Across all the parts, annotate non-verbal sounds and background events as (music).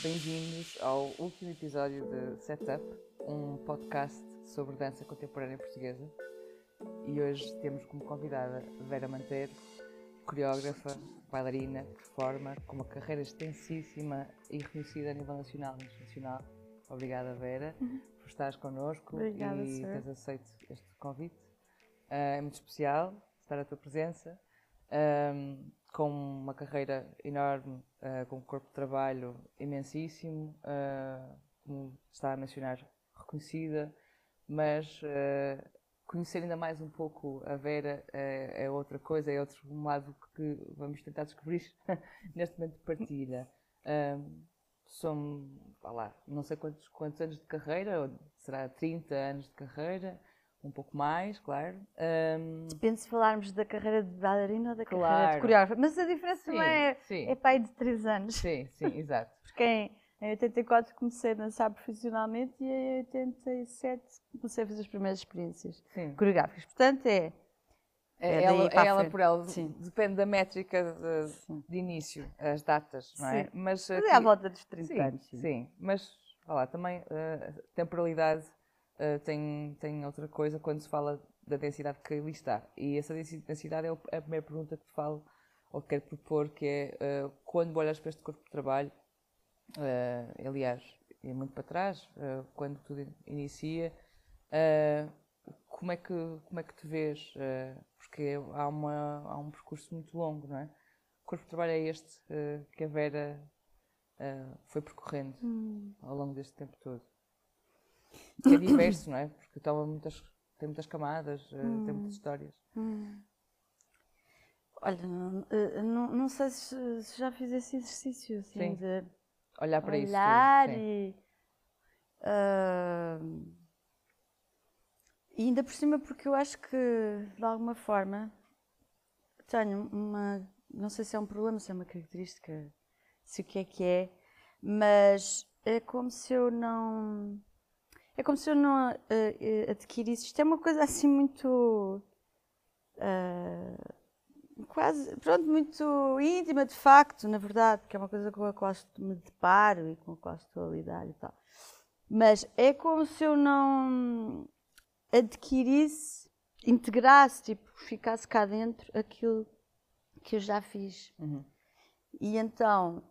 Bem-vindos ao último episódio de Setup, um podcast sobre dança contemporânea portuguesa. E hoje temos como convidada Vera Manteiro, coreógrafa, bailarina, performer, com uma carreira extensíssima e reconhecida a nível nacional e internacional. Obrigada, Vera, por estares connosco Obrigada, e Sara. teres aceito este convite. Ah, é muito especial estar à tua presença, ahm, com uma carreira enorme, ah, com um corpo de trabalho imensíssimo, ah, como está a mencionar, reconhecida, mas conhecer ainda mais um pouco a Vera é, é outra coisa, é outro um lado que vamos tentar descobrir (laughs) neste momento de partilha. Ahm, são, lá, não sei quantos, quantos anos de carreira, ou será 30 anos de carreira, um pouco mais, claro. Ahm, Depende se falarmos da carreira de bailarina ou da carreira Claro. de coreógrafa. Mas a diferença sim, não é, sim, é pai de 3 anos. sim, sim, exato. (laughs) Porque em 84 comecei a dançar profissionalmente e em 87 comecei a fazer as primeiras experiências Sim. coreográficas. Portanto, é. É, É ela, é ela por ela, Sim. depende da métrica de, Sim. de início, as datas, não é? Sim. Mas, Mas é aqui- à volta dos 30 sim, anos. Sim, mas vá lá, também eh, a temporalidade eh, tem, tem outra coisa quando se fala da densidade que ali está. E essa densi- densidade é é a primeira pergunta que te falo, ou que quero propor, que é eh, quando olhas para este corpo de trabalho, eh, aliás, e muito para trás, eh, quando tudo inicia, eh, como, é que, como é que te vês? Porque há, uma, há um percurso muito longo, não é? O corpo de trabalho é este que a Vera foi percorrendo Hum. ao longo deste tempo todo. Que é diverso, não é? Porque toma muitas, tem muitas camadas, eh, tem muitas histórias. Hum. Olha, não, eh, não, sei se, se já fiz esse exercício assim, Sim. de Olhar para isso olhar e, ah, e ainda por cima porque eu acho que de alguma forma tenho uma não sei se é um problema se é uma característica se o que é que é mas é como se eu não é como se eu não eh, adquirisse. Isto é uma coisa assim muito ah, quase, pronto, muito íntima de facto, na verdade, porque é uma coisa com a qual me deparo e com a qual estou a lidar e tal. Mas é como se eu não adquirisse, integrasse, tipo, ficasse cá dentro aquilo que eu já fiz. Uhum. E então,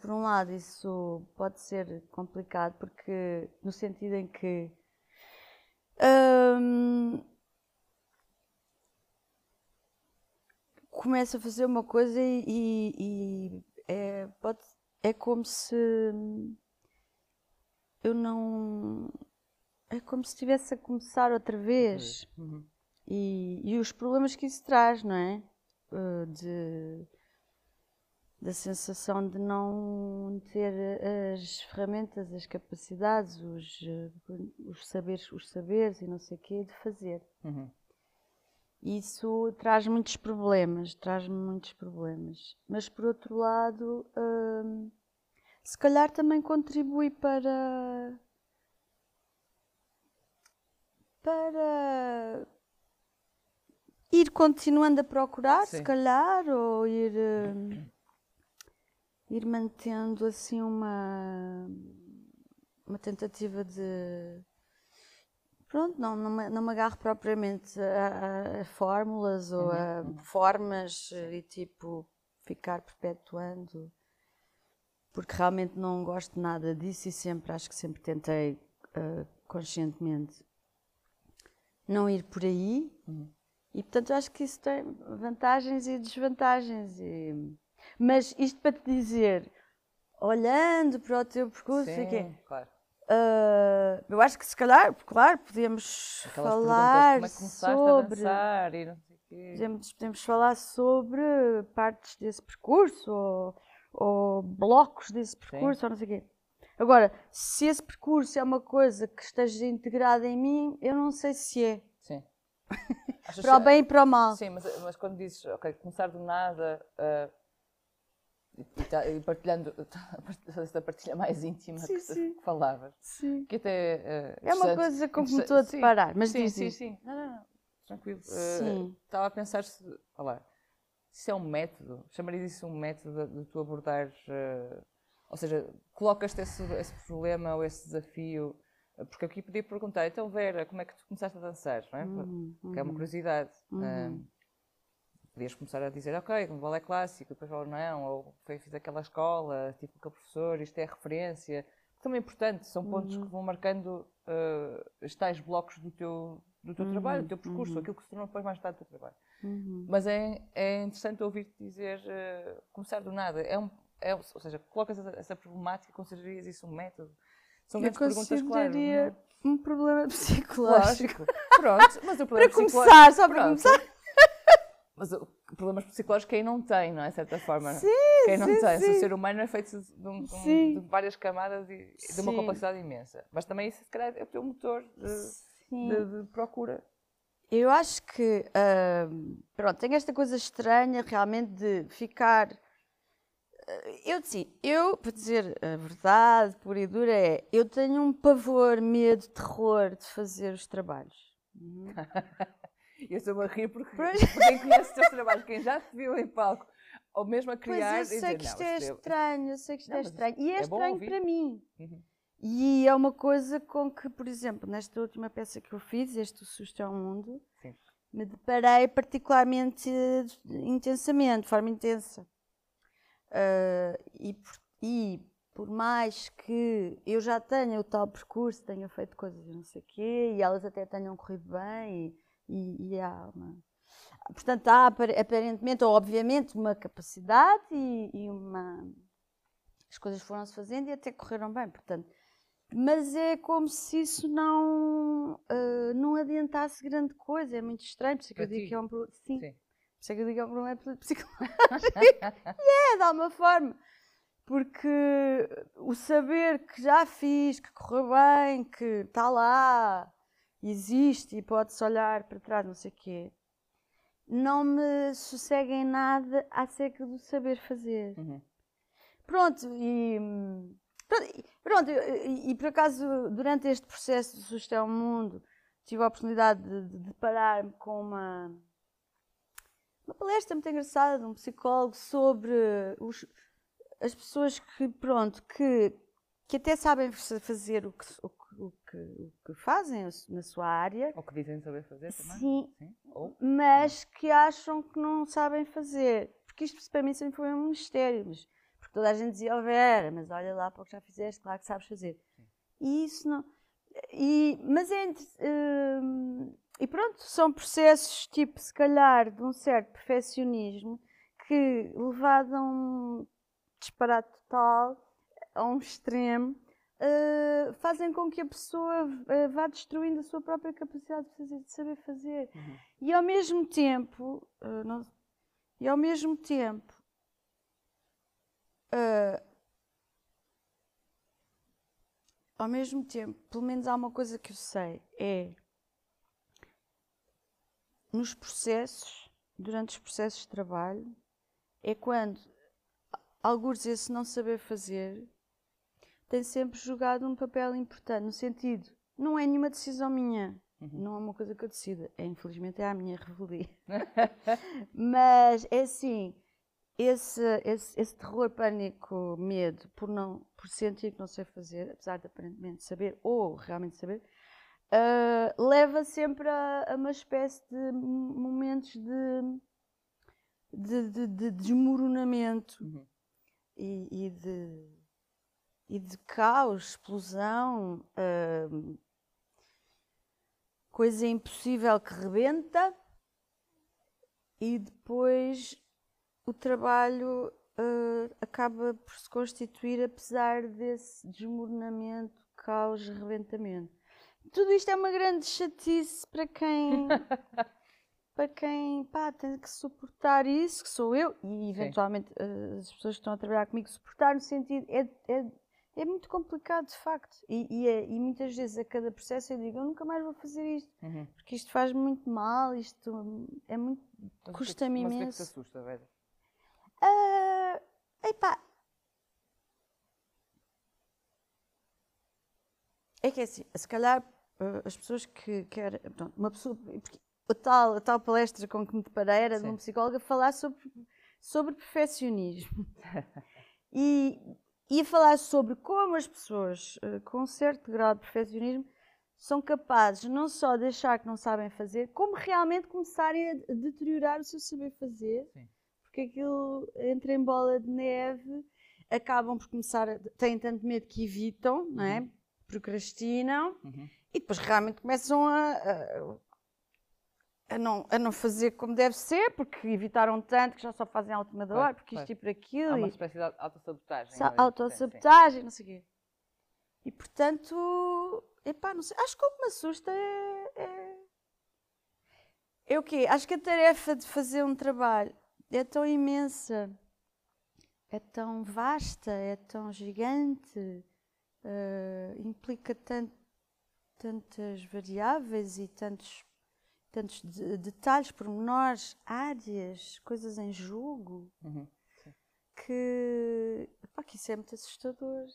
por um lado, isso pode ser complicado, porque no sentido em que hum, começo a fazer uma coisa e, e- é, pode, é como se eu não. É como se estivesse a começar outra vez. Uhum. E, e os problemas que isso traz, não é? Uh, de, da sensação de não ter as ferramentas, as capacidades, os, uh, os saberes, os saberes e não sei o quê de fazer. Uhum. Isso traz muitos problemas, traz muitos problemas. Mas por outro lado, hum, se calhar também contribui para para ir continuando a procurar, se Sim. calhar, ou ir hum, ir mantendo assim uma uma tentativa de Pronto, não, não, me, não me agarro propriamente a, a- fórmulas ou a formas eh, e tipo ficar perpetuando, porque realmente não gosto nada disso e sempre, acho que sempre tentei eh, conscientemente não ir por aí. E portanto acho que isso tem vantagens e desvantagens. E... Mas isto para te dizer, olhando para o teu percurso, sei o quê, Sim, claro. Ah, eu acho que se calhar, claro, podíamos Aquelas falar é sobre. a e não sei o quê. Podemos, podemos falar sobre partes desse percurso ou, ou blocos desse percurso ou não sei o quê. Agora, se esse percurso é uma coisa que esteja integrada em mim, eu não sei se é. Sim. (laughs) Para o bem e para o mal. Sim, mas, mas quando dizes, ok, começar do nada ah, e, tá- e partilhando (laughs) essa partilha mais íntima Sim, que, sim. que falavas, Sim. que até ah, É uma coisa com que me estou a deparar, mas sim, sim, sim. Não, não, não, tranquilo. Sim. Estava a pensar se, olha isso é um método, chamarias isso um método de, de tu abordares, ah, ou seja, colocas-te esse, esse problema ou esse desafio, porque aqui podia perguntar, então Vera, como é que tu começaste a dançar, não é? Uhum, que é uma uhum. curiosidade. Uhum. Podias começar a dizer, ok, um balé clássico, depois ou não, ou foi, fiz aquela escola, tipo aquele professor, isto é referência. Também é importante, são pontos Uhum. que vão marcando ah, os tais blocos do teu, do teu trabalho, do teu percurso, uhum. aquilo que se tornou depois mais tarde o teu trabalho. Uhum. Mas é, é interessante ouvir-te dizer, ah, começar do nada. É um, é, ou seja, colocas essa, essa problemática, considerarias isso um método? São grandes perguntas, claro. é? um problema (laughs) psicológico. Lógico. Pronto, mas o problema Para começar, só para Pronto. começar. Mas problemas psicológicos quem não tem, não é? De certa forma. Sim, quem não sim, tem. Sim. O ser humano é feito de, um- de várias camadas e de uma complexidade imensa. Mas também isso, se calhar, é o teu motor de, de- de procura. Eu acho que, ahm, pronto, tem esta coisa estranha realmente de ficar. eh, Eu, sim, eu, para dizer a verdade pura e dura, é. Eu tenho um pavor, medo, terror de fazer os trabalhos. Uhum. (laughs) Eu estou-me a rir porque, porque quem conhece os teus trabalhos, quem já te viu em palco, ou mesmo a criar, Pois eu sei dizer, que "Não, isto é isto estranho, eu sei que isto Não, é estranho. E é, é estranho para mim. Uhum. E é uma coisa com que, por exemplo, nesta última peça que eu fiz, este O Susto é um Mundo, Sim. me deparei particularmente eh, intensamente, de forma intensa. Ah, e, por, e por mais que eu já tenha o tal percurso, tenha feito coisas e não sei o quê, e elas até tenham corrido bem, e, e, e há uma. Portanto, há apar- aparentemente ou obviamente uma capacidade e, e uma. As coisas foram-se fazendo e até correram bem, portanto. Mas é como se isso não, ah, não adiantasse grande coisa, é muito estranho, por isso é que eu digo que é um problema. Sim, Sim. por isso é que eu digo que é um problema psicológico. (laughs) e é, de alguma forma. Porque o saber que já fiz, que correu bem, que está lá, existe e pode-se olhar para trás, não sei o quê, não me sossega em nada acerca do saber fazer. Uhum. Pronto, e. Pronto, e, pronto, e, e por acaso, durante este processo de é o Mundo, tive a oportunidade de, de deparar-me com uma, uma palestra muito engraçada de um psicólogo sobre os- as pessoas que, pronto, que, que até sabem fa- fazer o que, o que, o que, o que fazem na sua área, Ou que dizem saber fazer também. sim, Sim. Ou, mas que acham que não sabem fazer. Porque isto para mim sempre foi um mistério. Mas, porque toda a gente dizia, oh Vera, mas olha lá para o que já fizeste, claro que sabes fazer. E isso não. E, mas é. inter- hum, e pronto, são processos tipo, se calhar, de um certo perfeccionismo que, levado a um disparate total, a um extremo, uh, fazem com que a pessoa uh, vá destruindo a sua própria capacidade de, fazer- de saber fazer. Uhum. E ao mesmo tempo, uh, não- e ao mesmo tempo, ao mesmo tempo, pelo menos há uma coisa que eu sei, é nos processos, durante os processos de trabalho, é quando alguns esse não saber fazer tem sempre jogado um papel importante, no sentido, não é nenhuma decisão minha, não é uma coisa que eu decida, é infelizmente é a minha revelia. (laughs) Mas é assim, esse, esse, esse terror, pânico, medo por, não, por sentir que não sei fazer, apesar de aparentemente saber, ou realmente saber, ah, leva sempre a, a uma espécie de momentos de, de, de- de desmoronamento Uhum. e, e de, e de caos, explosão, ah, coisa impossível que rebenta e depois o trabalho ah, acaba por se constituir apesar desse desmoronamento, caos, rebentamento. Tudo isto é uma grande chatice para quem (laughs) para quem pá, tem que suportar isso, que sou eu, e eventualmente ah, as pessoas que estão a trabalhar comigo, suportar no sentido é, é, é muito complicado, de facto. E, e, é, e, muitas vezes a cada processo eu digo, eu nunca mais vou fazer isto, uhum. porque isto faz muito mal, isto é muito. custa-me imenso. Mas o que é que te assusta, velho? Uh, epá. É que é assim, se calhar uh, as pessoas que querem. Uma pessoa. Porque a tal, a tal palestra com que me deparei era Sim. de uma psicóloga falar sobre, sobre perfeccionismo. (laughs) e ia falar sobre como as pessoas uh, com um certo grau de perfeccionismo são capazes não só de achar que não sabem fazer, como realmente começarem a deteriorar o seu saber fazer, Sim. porque aquilo entra em bola de neve, acabam por começar, a, têm tanto medo que evitam, não é? Uhum. procrastinam uhum. e depois realmente começam a, a a não, a não fazer como deve ser, porque evitaram tanto que já só fazem a última hora, porque isto e por aquilo. Há uma espécie de autossabotagem. Autossabotagem, não sei o quê. E portanto, epá, não sei, acho que o que me assusta é, é. É o quê? Acho que a tarefa de fazer um trabalho é tão imensa, é tão vasta, é tão gigante, uh, implica tant, tantas variáveis e tantos tantos de, detalhes, pormenores, áreas, coisas em jogo, uhum. que, pá, que isso é muito assustador.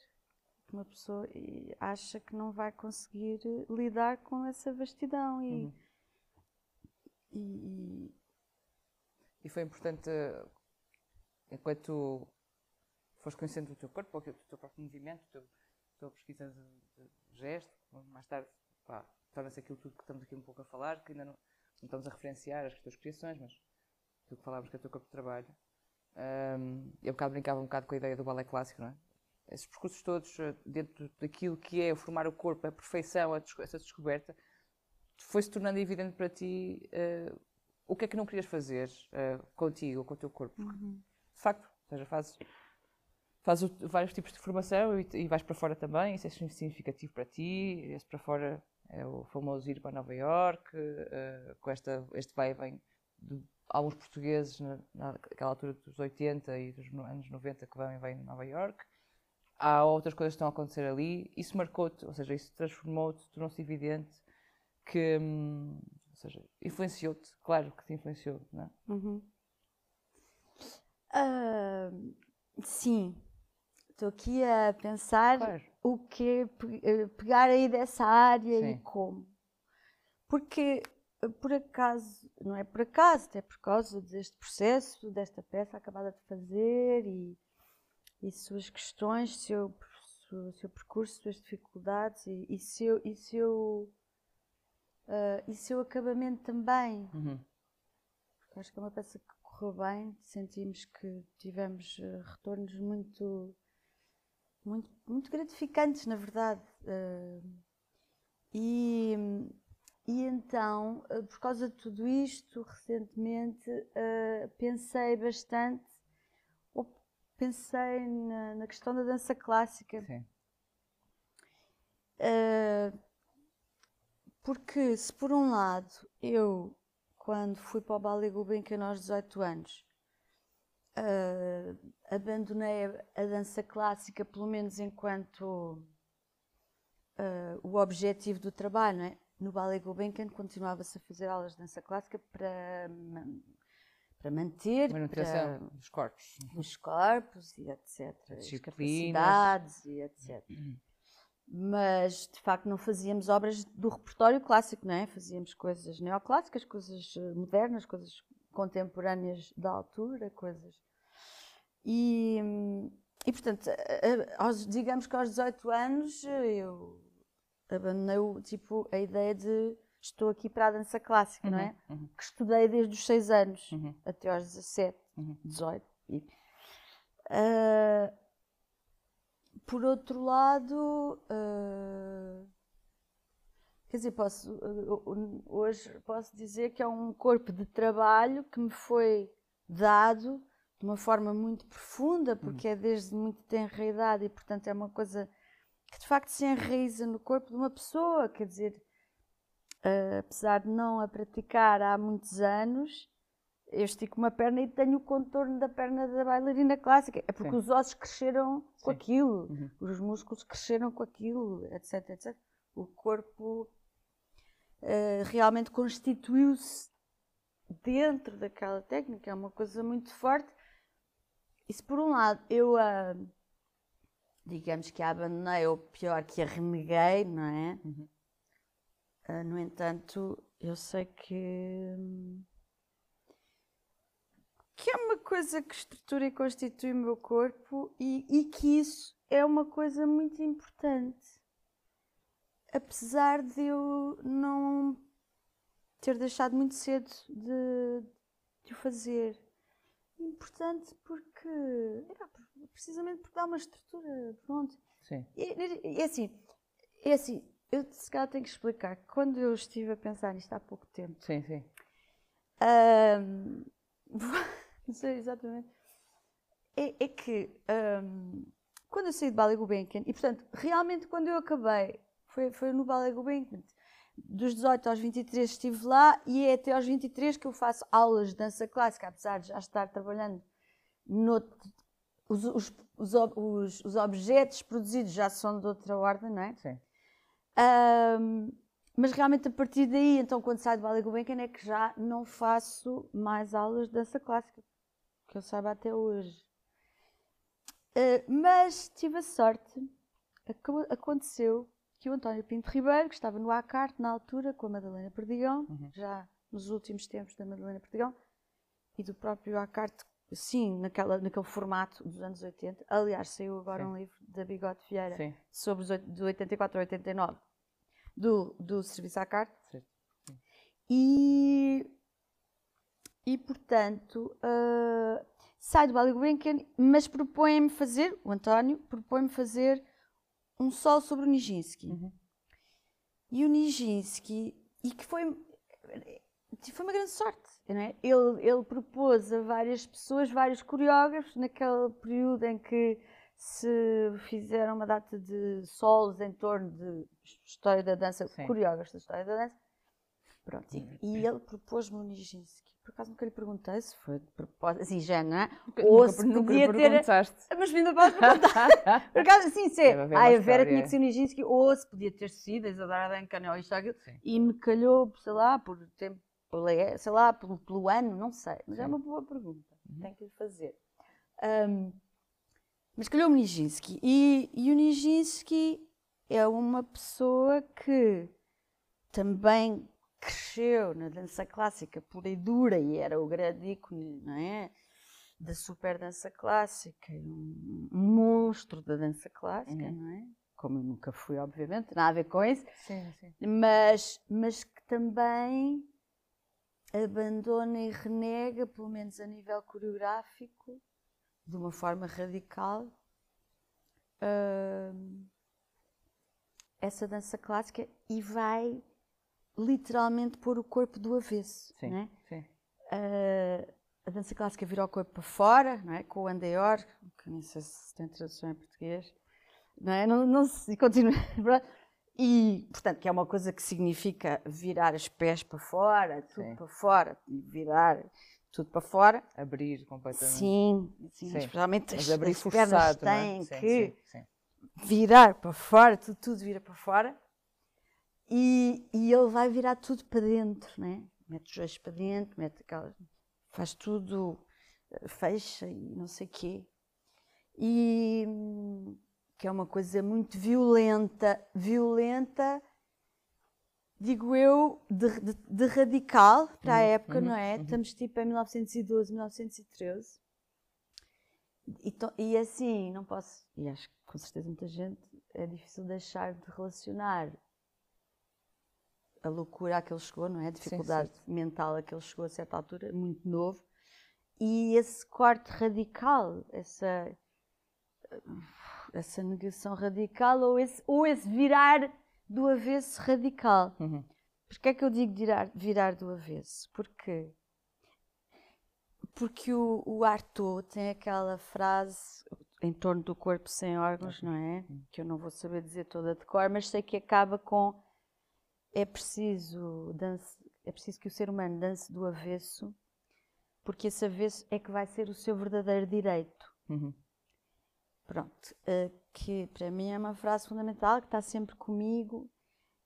Uma pessoa acha que não vai conseguir lidar com essa vastidão e, uhum. e, e, foi importante, enquanto tu foste conhecendo o teu corpo, o teu próprio movimento, a tua pesquisa de, de gesto, mais tarde pá, torna-se aquilo tudo que estamos aqui um pouco a falar, que ainda não, não estamos a referenciar as tuas criações, mas aquilo que falávamos que é o teu corpo de trabalho. Um, eu um bocado brincava um bocado com a ideia do balé clássico, não é? Esses percursos todos eh, dentro daquilo que é formar o corpo, a perfeição, a essa descoberta, foi-se tornando evidente para ti uh, o que é que não querias fazer uh, contigo, com o teu corpo. Uhum. De facto, ou seja, fazes, fazes vários tipos de formação e, e vais para fora também, isso é significativo para ti, esse para fora é o famoso ir para Nova York, uh, com esta, este vai e vem de alguns portugueses na, naquela altura dos 80 e dos anos 90 que vão e vêm de Nova York. Há outras coisas que estão a acontecer ali. Isso marcou-te, ou seja, isso transformou-te, tornou-se evidente que, hum, ou seja, influenciou-te, claro que te influenciou, não é? Uhum. Uh, sim, estou aqui a pensar claro o que eh, pegar aí dessa área Sim. e como. Porque, eh, por acaso, não é por acaso, é por causa deste processo, desta peça acabada de fazer e, e suas questões, seu, seu percurso, suas dificuldades e, e seu, e, seu, uh, e seu acabamento também. Uhum. Acho que é uma peça que correu bem, sentimos que tivemos retornos muito muito, muito gratificantes, na verdade. Uh, e, e então, uh, por causa de tudo isto, recentemente uh, pensei bastante, pensei na, na, questão da dança clássica. Sim. porque, se por um lado eu, quando fui para o Ballet Gulbenkian aos 18 anos, uh, abandonei a, dança clássica, pelo menos enquanto uh, o objetivo do trabalho. É? No Ballet Gulbenkian continuava-se a fazer aulas de dança clássica para, para manter para, dos corpos. Os corpos e etc. As capacidades e etc. Mas de facto não fazíamos obras do repertório clássico, não é? Fazíamos coisas neoclássicas, coisas modernas, coisas contemporâneas da altura, coisas. E, e portanto, aos, digamos que aos 18 anos eu abandonei tipo, a ideia de estou aqui para a dança clássica, uhum, não é? Uhum. Que estudei desde os 6 anos uhum. até aos 17, uhum. 18. E, uh, por outro lado, uh, Quer dizer, posso, hoje posso dizer que é um corpo de trabalho que me foi dado de uma forma muito profunda, porque uhum. é desde muito tenra idade e, portanto, é uma coisa que de facto se enraiza no corpo de uma pessoa. Quer dizer, uh, apesar de não a praticar há muitos anos, eu estico uma perna e tenho o contorno da perna da bailarina clássica. É porque Sim. os ossos cresceram com Sim. aquilo, Uhum. os músculos cresceram com aquilo, etc, etc. O corpo eh, realmente constituiu-se dentro daquela técnica, é uma coisa muito forte. Isso por um lado, eu a digamos que a abandonei, ou pior, que a reneguei, não é? Uhum. Ah, no entanto, eu sei que, que é uma coisa que estrutura e constitui o meu corpo e, e que isso é uma coisa muito importante. Apesar de eu não ter deixado muito cedo de, de o fazer. Importante porque, é, precisamente porque dá uma estrutura, pronto. Sim. E assim, é assim, eu se calhar tenho que explicar. que Quando eu estive a pensar nisto há pouco tempo, Sim, sim. ahm, (laughs) não sei exatamente, é, é que ahm, quando eu saí de Ballet Gulbenkian, e portanto, realmente quando eu acabei, foi, foi no Ballet Gulbenkian, dos 18 aos 23 estive lá e é até aos 23 que eu faço aulas de dança clássica, apesar de já estar trabalhando noutro, os, os, os, os- os objetos produzidos já são de outra ordem, não é? Sim. Ahm, mas realmente a partir daí, então quando saio do Ballet Gulbenkian é que já não faço mais aulas de dança clássica, que eu saiba até hoje. Ah, mas tive a sorte, aconteceu que o António Pinto Ribeiro, que estava no ACART na altura com a Madalena Perdigão, Uhum. já nos últimos tempos da Madalena Perdigão, e do próprio ACART, sim, naquela, naquele formato dos anos 80. Aliás, saiu agora Sim. um livro da Bigode Vieira Sim. sobre os de 84 a 89 do, do serviço à carta Certo. e, e portanto ah, sai do Ballet Gulbenkian, mas propõe-me fazer, o António propõe-me fazer um sol sobre o Nijinsky. Uhum. E o Nijinsky, e que foi, foi uma grande sorte, não é? ele, ele propôs a várias pessoas, vários coreógrafos, naquele período em que se fizeram uma data de solos em torno de história da dança, Sim. coreógrafos da história da dança. Pronto, e, e ele propôs-me o Nijinsky. Por acaso nunca lhe perguntei se foi de propósito, assim, já, não é? Nunca, Ou nunca, se nunca podia ter- perguntaste. Mas ainda pode perguntar. (laughs) Por acaso, assim, se uma a Vera história. tinha que ser o Nijinsky, ou se podia ter sido a Isadora Duncan ou isto aquilo, Sim. e me calhou, sei lá, por tempo, sei lá, pelo, pelo ano, não sei. Mas é Sim. uma boa pergunta, Uhum. tenho que lhe fazer. Ahm, mas calhou-me o Nijinsky. E, e o Nijinsky é uma pessoa que também cresceu na dança clássica pura e dura e era o grande ícone, não é? Da super dança clássica, um, monstro da dança clássica, Uhum. não é? Como eu nunca fui, obviamente, nada a ver com isso, Sim, sim. mas, mas que também abandona e renega, pelo menos a nível coreográfico, de uma forma radical, hum, essa dança clássica e vai literalmente pôr o corpo do avesso. Sim. não é? sim. Ah, a dança clássica vira o corpo para fora, não é? com o andeor, que nem sei se tem tradução em português, não é? Não, não se continua. (laughs) E, portanto, que é uma coisa que significa virar os pés para fora, tudo Sim. para fora, virar tudo para fora. Abrir completamente. Sim, sim, Sim. especialmente as, abrir as pernas forçado, não é? têm Sim, que sim. virar para fora, tudo, tudo vira para fora. E, e ele vai virar tudo para dentro, né? Mete os joelhos para dentro, mete aquelas. faz tudo, eh, fecha e não sei o quê. E que é uma coisa muito violenta, violenta, digo eu, de, de- de radical para a Uhum, época, uhum, não é? uhum. Estamos tipo em 1912, 1913. E, to- e assim, não posso, e acho que com certeza muita gente, é difícil deixar de relacionar a loucura a que ele chegou, não é? A dificuldade mental a que ele chegou a certa altura, muito novo, e esse corte radical, essa, essa negação radical, ou esse, ou esse virar do avesso radical. Uhum. Porquê é que eu digo virar, virar do avesso? Porque, porque o, o Artaud tem aquela frase em torno do corpo sem órgãos, não é? Que eu não vou saber dizer toda de cor, mas sei que acaba com é preciso, dance, é preciso que o ser humano dance do avesso porque esse avesso é que vai ser o seu verdadeiro direito. Uhum. Pronto, uh, que para mim é uma frase fundamental, que está sempre comigo.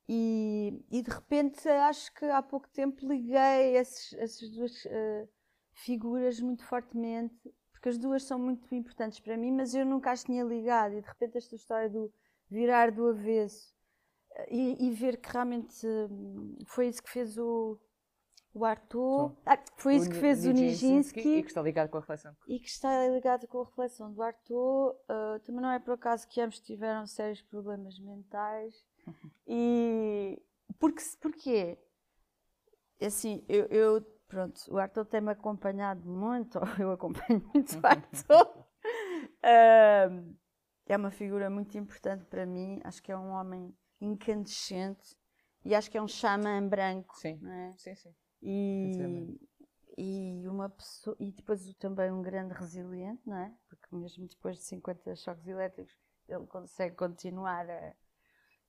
E, e de repente acho que há pouco tempo liguei esses, essas duas uh, figuras muito fortemente, porque as duas são muito importantes para mim, mas eu nunca as tinha ligado. E de repente esta história do virar do avesso e, e, ver que realmente foi isso que fez o, o Arthur, ah, foi isso que fez o Nijinsky. E que está ligado com a reflexão. E que está ligado com a reflexão do Arthur. Uh, também não é por acaso que ambos tiveram sérios problemas mentais. E porque, porquê? Assim, eu, eu pronto, o Arthur tem-me acompanhado muito, (laughs) eu acompanho muito o Arthur. Uh, (laughs) é uma figura muito importante para mim, acho que é um homem incandescente e acho que é um xamã branco. Sim, é? sim, sim. E, e uma pessoa e depois também um grande resiliente, não é? Porque mesmo depois de 50 choques elétricos ele consegue continuar a,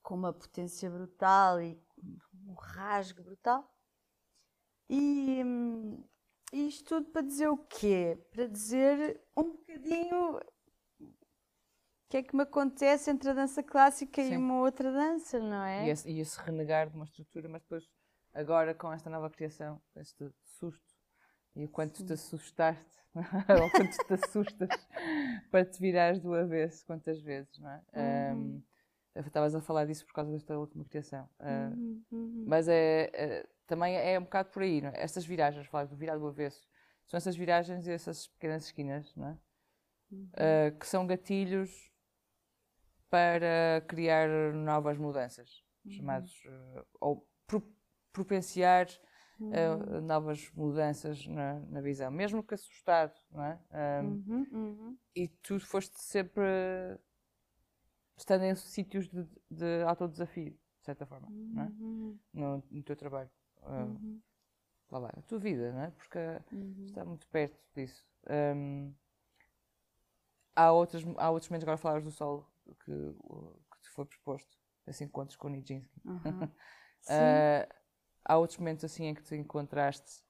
com uma potência brutal e um rasgo brutal. E, e isto tudo para dizer o quê? Para dizer um bocadinho que é que me acontece entre a dança clássica Sim. e uma outra dança, não é? E esse, e esse renegar de uma estrutura, mas depois agora com esta nova criação, este susto e o quanto te assustaste, (laughs) ou quanto te assustas (laughs) para te virares do avesso, quantas vezes, não é? Uhum. Um, estavas a falar disso por causa desta última criação. Uh, uhum, uhum. Mas é, é, também é um bocado por aí, não é? Estas viragens, falar do virar do avesso, são essas viragens e essas pequenas esquinas, não é? Uh, que são gatilhos para criar novas mudanças, uhum. chamados, uh, ou propenciar uh, novas mudanças na, na, visão, mesmo que assustado, não é? Um, uhum, uhum. E tu foste sempre estando em sítios de, de autodesafio, de certa forma, não é? Uhum. no, no, teu trabalho. Uh, lá, lá, a tua vida, não é? Porque está muito perto disso. Um, há, outros, há outros momentos, agora falavas do solo, que, que te foi proposto, assim, encontros com o Nijinsky. Uhum. uh, (laughs) há outros momentos assim em que te encontraste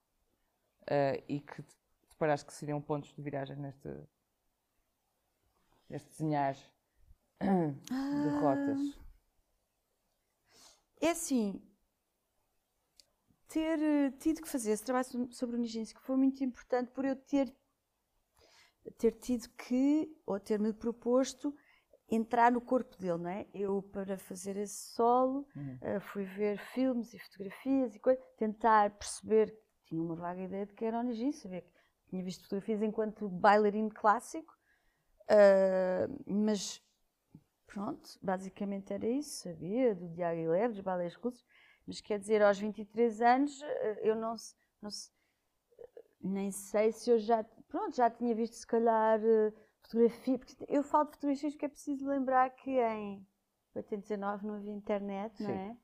uh, e que te paraste que seriam pontos de viragem neste, neste desenhar de ah. rotas? É assim, ter eh, tido que fazer esse trabalho sobre o Nijinsky foi muito importante por eu ter, ter tido que, ou ter-me proposto, entrar no corpo dele, não é? Eu, para fazer esse solo, uhum. uh, fui ver filmes e fotografias e coisas, tentar perceber, tinha uma vaga ideia de que era Onigin, sabia que tinha visto fotografias enquanto bailarino clássico, uh, mas pronto, basicamente era isso, sabia, do Diário Leve, dos balés russos, mas quer dizer, aos 23 anos, uh, eu não, não nem sei se eu já, pronto, já tinha visto se calhar fotografia, porque eu falo de fotografias porque é preciso lembrar que em 89 não havia internet, não é?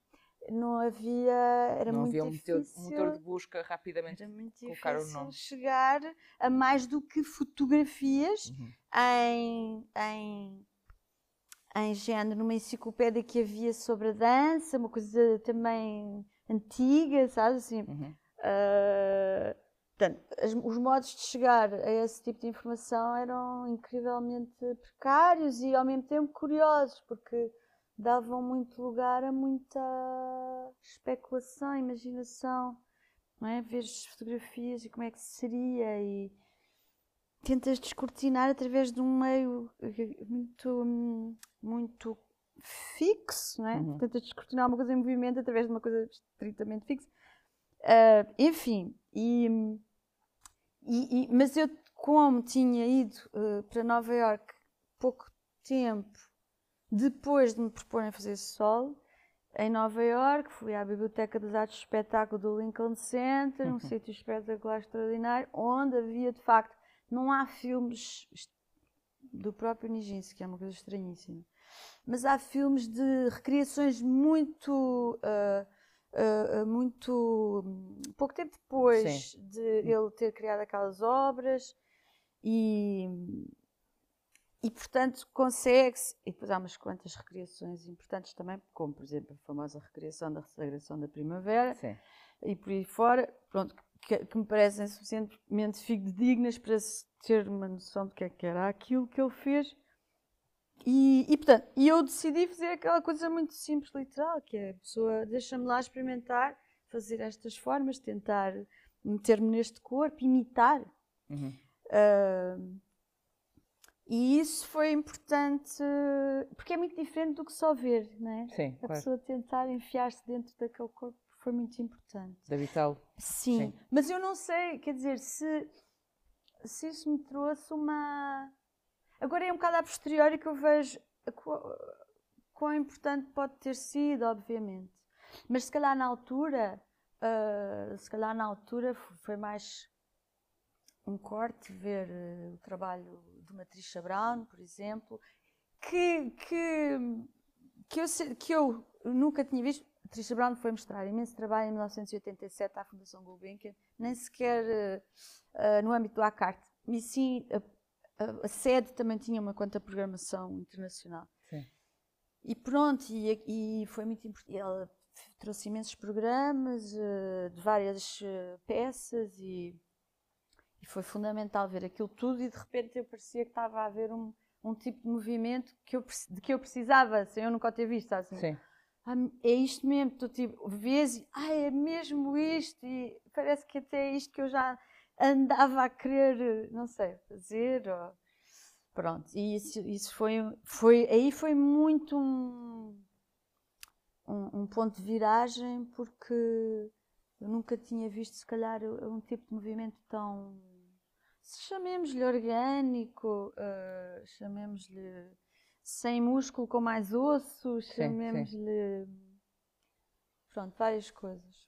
Não havia, era não muito havia um difícil. um motor de busca rapidamente era muito colocar o nome. chegar a mais do que fotografias uhum. em, em, em género, numa enciclopédia que havia sobre a dança, uma coisa também antiga, sabe assim. Uhum. Uh, Portanto, os modos de chegar a esse tipo de informação eram incrivelmente precários e ao mesmo tempo curiosos, porque davam muito lugar a muita especulação, imaginação, não é? Ver as fotografias e como é que seria e tentas descortinar através de um meio muito, muito fixo, não é? Uhum. Tentas descortinar uma coisa em movimento através de uma coisa estritamente fixa. Uh, enfim, e, e, e, mas eu, como tinha ido uh, para Nova York pouco tempo depois de me proporem fazer esse solo, em Nova York, fui à Biblioteca das Artes de Espetáculo do Lincoln Center, um uhum. sítio espetacular extraordinário, onde havia de facto, não há filmes do próprio Nijinsky, que é uma coisa estranhíssima, mas há filmes de recriações muito uh, uh, muito pouco tempo depois Sim. de ele ter criado aquelas obras e e portanto consegue-se e depois há umas quantas recriações importantes também como por exemplo a famosa recriação da Sagração da Primavera Sim. e por aí fora pronto que, que me parecem suficientemente dignas para se ter uma noção do que é que era aquilo que ele fez. E, e portanto, e eu decidi fazer aquela coisa muito simples, literal, que é a pessoa deixa-me lá experimentar, fazer estas formas, tentar meter-me neste corpo, imitar. Uhum. Uh, e isso foi importante, porque é muito diferente do que só ver, não é? Sim, a claro. pessoa tentar enfiar-se dentro daquele corpo foi muito importante. Da vital. Sim, Sim, mas eu não sei, quer dizer, se, se isso me trouxe uma. Agora é um bocado a posteriori que eu vejo quão importante pode ter sido, obviamente. Mas se calhar na altura, uh, se calhar na altura foi mais um corte ver uh, o trabalho de uma Trisha Brown, por exemplo, que, que, que, eu, que eu nunca tinha visto. Trisha Brown foi mostrar imenso trabalho em 1987 à Fundação Gulbenkian, nem sequer uh, no âmbito do ACART, e sim a, sede também tinha uma quanta programação internacional. Sim. E pronto, e, e foi muito importante. Ela trouxe imensos programas uh, de várias peças e e foi fundamental ver aquilo tudo e de repente eu parecia que estava a haver um, um tipo de movimento que eu, de que eu precisava, sem eu nunca ter visto. Assim. Sim. Ah, é isto mesmo, tu tipo, vês e ah, é mesmo isto, e parece que até é isto que eu já andava a querer, não sei, fazer. Ou... Pronto, e isso, isso foi, foi, aí foi muito um, um, um ponto de viragem, porque eu nunca tinha visto, se calhar, um tipo de movimento tão chamemos-lhe orgânico, uh, chamemos-lhe sem músculo com mais osso, chamemos-lhe. Pronto, várias coisas.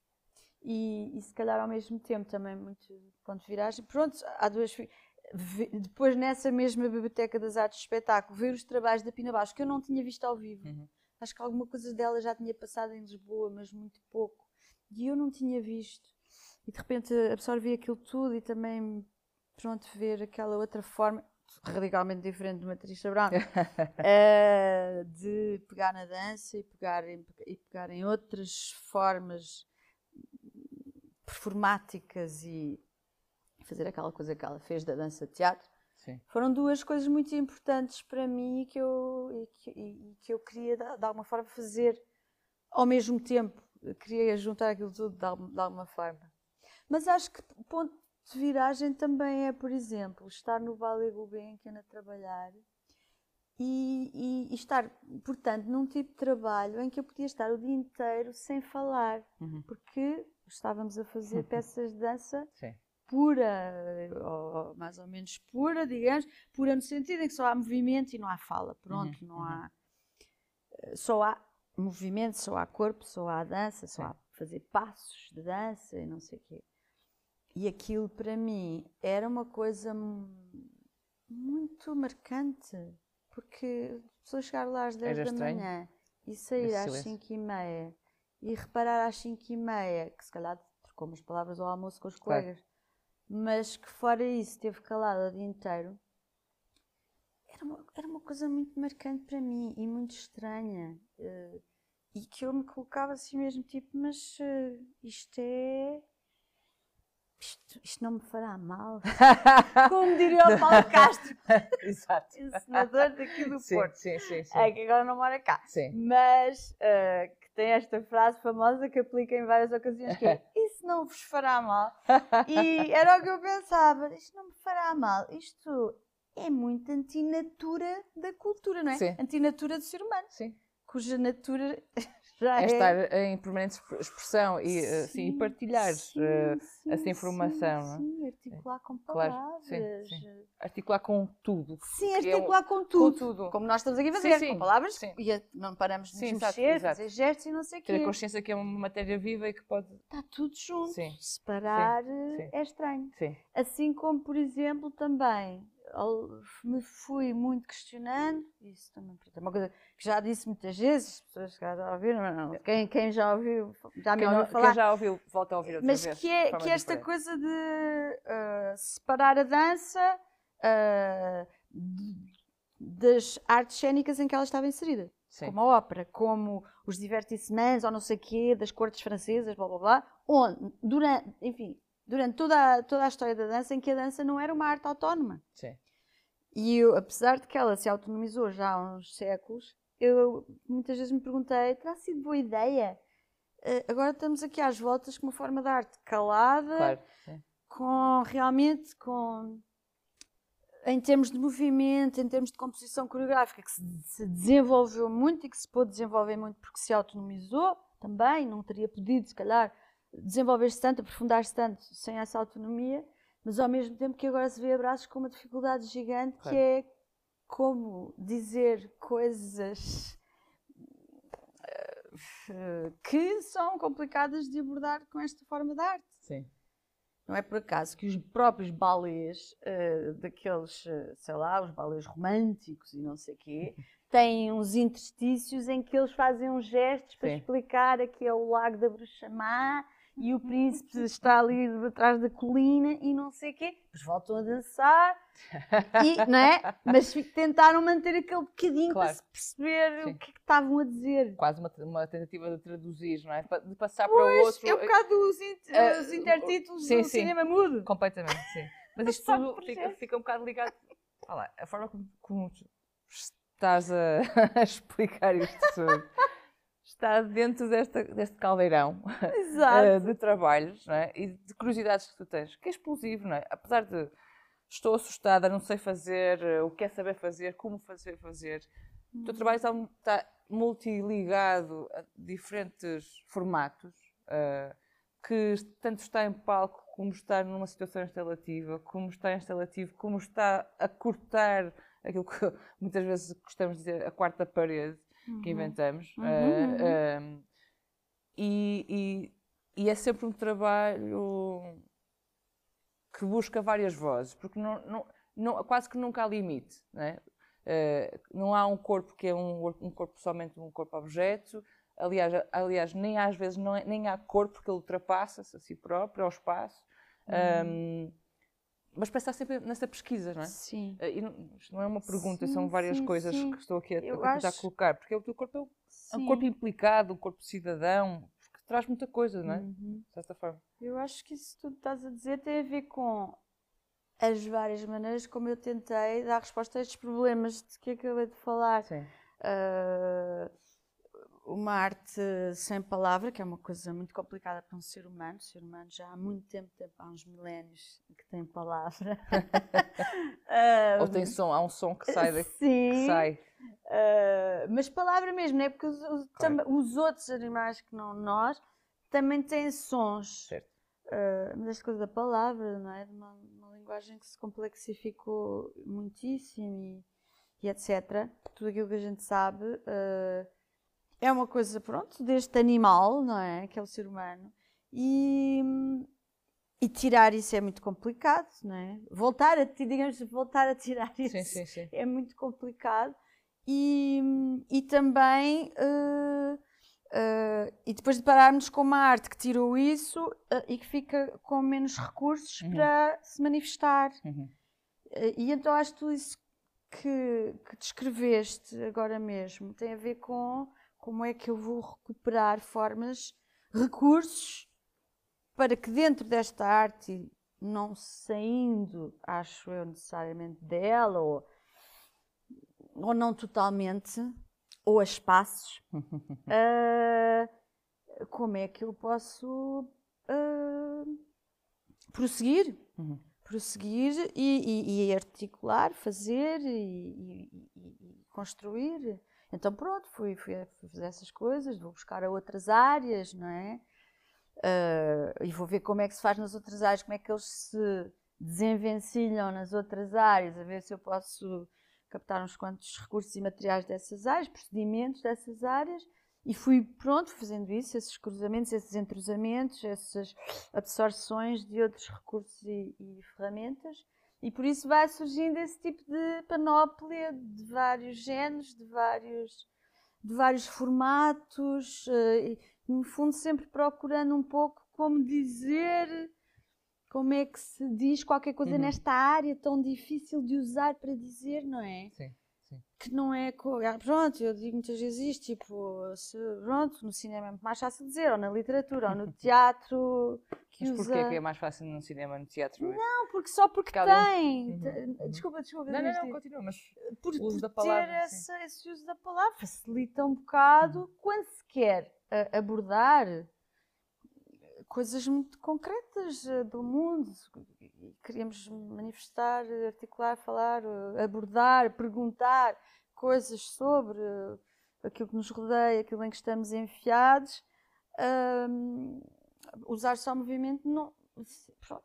E, e, se calhar ao mesmo tempo também muito ponto de viragem. Pronto, há duas. Depois, nessa mesma Biblioteca das Artes de Espetáculo, ver os trabalhos da Pina Baixo, que eu não tinha visto ao vivo. Uhum. Acho que alguma coisa dela já tinha passado em Lisboa, mas muito pouco. E eu não tinha visto. E de repente absorvi aquilo tudo e também pronto, ver aquela outra forma, radicalmente diferente de uma Trisha Brown, uh, (laughs) de pegar na dança e pegar, em, e pegar em outras formas performáticas e fazer aquela coisa que ela fez da dança de teatro. Sim. Foram duas coisas muito importantes para mim e que eu, e que, e que eu queria, de, alguma forma, fazer ao mesmo tempo. Eu queria juntar aquilo tudo de, alguma forma. Mas acho que ponto de viragem também é, por exemplo, estar no Vale Gulbenkian a trabalhar e, e, e, estar, portanto, num tipo de trabalho em que eu podia estar o dia inteiro sem falar, uhum. porque estávamos a fazer (laughs) peças de dança Sim. pura, ou, mais ou menos pura, digamos, pura no sentido em que só há movimento e não há fala, pronto, uhum. não há. Eh, só há movimento, só há corpo, só há dança, só Sim. há fazer passos de dança e não sei o quê. E aquilo para mim era uma coisa muito marcante, porque a pessoa chegar lá às 10 da manhã e sair às 5 e meia e reparar às 5 e meia, que se calhar trocou umas palavras ao almoço com os claro. colegas, mas que fora isso teve calado o dia inteiro, era uma, era uma coisa muito marcante para mim e muito estranha. Uh, e que eu me colocava assim mesmo, tipo, mas uh, isto é isto, isto, não me fará mal. (laughs) Como diria o Paulo (laughs) Castro, Exato. senador daqui do sim, Porto. Sim, sim, sim. É que agora não mora cá. Sim. Mas uh, tem esta frase famosa que aplica em várias ocasiões, que é (laughs) isso não vos fará mal. (laughs) E era o que eu pensava, isto não me fará mal. Isto é muito antinatura da cultura, não é? Sim. Antinatura do ser humano. Sim. Cuja natura já é, é estar em permanente expressão e, sim, assim, partilhar sim, uh, sim, essa informação. Sim, é? articular com palavras. Claro, sim, articular com tudo. Sim, articular é, com, tudo, com, tudo, Como nós estamos aqui a fazer, com palavras e não paramos de sim, nos mexer, exato. fazer gestos e não sei o quê. Ter a consciência que é uma matéria viva e que pode... Está tudo junto. Sim. Separar é estranho. Sim. Assim como, por exemplo, também me fui muito questionando, isso também é uma coisa que já disse muitas vezes, as pessoas já ouviram, não, não. Quem, quem já ouviu, já me ouviu falar. Quem já ouviu, volta a ouvir outra Mas vez. que é, que é esta diferente. coisa de uh, separar a dança uh, de, das artes cênicas em que ela estava inserida. Sim. Como a ópera, como os divertissements ou não sei o quê, das cortes francesas, blá blá blá, onde, durante, enfim, durante toda a, toda a história da dança em que a dança não era uma arte autónoma. Sim. E eu, apesar de que ela se autonomizou já há uns séculos, eu muitas vezes me perguntei: terá sido boa ideia? Uh, agora estamos aqui às voltas com uma forma de arte calada, Claro. Com realmente com em termos de movimento, em termos de composição coreográfica, que se, se desenvolveu muito e que se pôde desenvolver muito porque se autonomizou também, não teria podido, se calhar, desenvolver-se tanto, aprofundar-se tanto sem essa autonomia, mas ao mesmo tempo que agora se vê abraços com uma dificuldade gigante que é como dizer coisas eh, que são complicadas de abordar com esta forma de arte. Sim. Não é por acaso que os próprios balés, eh, daqueles, eh, sei lá, os balés românticos e não sei o quê, (laughs) têm uns interstícios em que eles fazem uns gestos para Sim. explicar aqui é o lago da Bruxa Má e o príncipe está ali atrás da colina e não sei o quê. Depois voltam a dançar, e, (laughs) não é? Mas tentaram manter aquele bocadinho para Claro. se perceber Sim. o que é que estavam a dizer. Quase uma, uma tentativa de traduzir, não é? De passar para o Pois, outro. é um bocado os, int- eh, os intertítulos sim, do sim. cinema mudo. Completamente, sim. (laughs) Mas isto tudo fica, fica um bocado ligado. Olha lá, a forma como, como estás a, (laughs) a explicar isto tudo está dentro desta, deste caldeirão (laughs) eh, Exato. de trabalhos é? e de curiosidades que tu tens, que é explosivo, não é? Apesar de estou assustada, não sei fazer, eh, o que é saber fazer, como fazer fazer. O teu trabalho está, está multiligado a diferentes formatos, eh, que tanto está em palco, como está numa situação instalativa, como está instalativo, como está a cortar aquilo que (laughs) muitas vezes gostamos de dizer, a quarta parede que inventamos. Uhum, uhum. eh, e, e- e é sempre um trabalho que busca várias vozes, porque não, não- não- quase que nunca há limite. Não, é? Eh, não há um corpo que é um, um corpo somente um corpo-objeto. Aliás, aliás, nem às vezes não é- nem há corpo porque ele ultrapassa-se a si próprio, ao espaço. Uhum. Um, mas estar sempre nessa pesquisa, não é? Sim. Eh, e não, isto não é uma pergunta, Sim, são várias sim, coisas sim. que estou aqui a, a tentar acho- colocar, porque o teu corpo é um, é um corpo implicado, um corpo cidadão, que traz muita coisa, não é? Uhum. De certa forma. Eu acho que isso tudo estás a dizer tem a ver com as várias maneiras como eu tentei dar resposta a estes problemas de que acabei de falar. Sim. Ah, uma arte sem palavra, que é uma coisa muito complicada para um ser humano. O ser humano já há muito tempo, tempo há uns milénios, que tem palavra. (laughs) Ah, Ou tem som, há um som que sai daqui, Sim. que sai. Uh, mas palavra mesmo, não é? Porque os, os- Claro. tam- os outros animais que não nós também têm sons. Certo. Uh, mas esta coisa da palavra, não é? De uma, uma linguagem que se complexificou muitíssimo e, e etc. Tudo aquilo que a gente sabe uh, é uma coisa, pronto, deste animal, não é? Que é o ser humano. E, e tirar isso é muito complicado, não é? Voltar a, digamos, voltar a tirar isso Sim, sim, sim. é muito complicado e, e também eh, eh, e depois de pararmos com uma arte que tirou isso eh, e que fica com menos recursos Uhum. para se manifestar Uhum. E então acho que tudo isso que, que descreveste agora mesmo tem a ver com como é que eu vou recuperar formas, recursos para que dentro desta arte, não saindo, acho eu, necessariamente dela, ou, ou não totalmente, ou a espaços, (laughs) ah, como é que eu posso ah, prosseguir? Uhum. prosseguir e, e- e articular, fazer e- e construir. Então pronto, fui, fui, fazer essas coisas, vou buscar a outras áreas, não é? Ah, e vou ver como é que se faz nas outras áreas, como é que eles se desenvencilham nas outras áreas, a ver se eu posso captar uns quantos recursos e materiais dessas áreas, procedimentos dessas áreas, e fui pronto fazendo isso, esses cruzamentos, esses entrosamentos, essas absorções de outros recursos e, e ferramentas, e por isso vai surgindo esse tipo de panóplia de vários géneros, de vários, de vários formatos, eh, e, no fundo sempre procurando um pouco como dizer, como é que se diz qualquer coisa Uhum. nesta área tão difícil de usar para dizer, não é? Sim, sim. Que não é. ah, Pronto, eu digo muitas vezes isto, tipo, se, pronto, no cinema é muito mais fácil dizer, ou na literatura, ou no (laughs) teatro, que Mas usa. porquê que é mais fácil no cinema, no teatro? Não, porque só porque há tem. Te- uhum. Desculpa, desculpa. Não, não, não, continua, mas por, o uso por da palavra, ter essa- esse uso da palavra facilita um bocado Uhum. quando se quer ah, abordar coisas muito concretas ah, do mundo e queríamos manifestar, articular, falar, ah, abordar, perguntar coisas sobre ah, aquilo que nos rodeia, aquilo em que estamos enfiados. Ahm, usar só movimento não,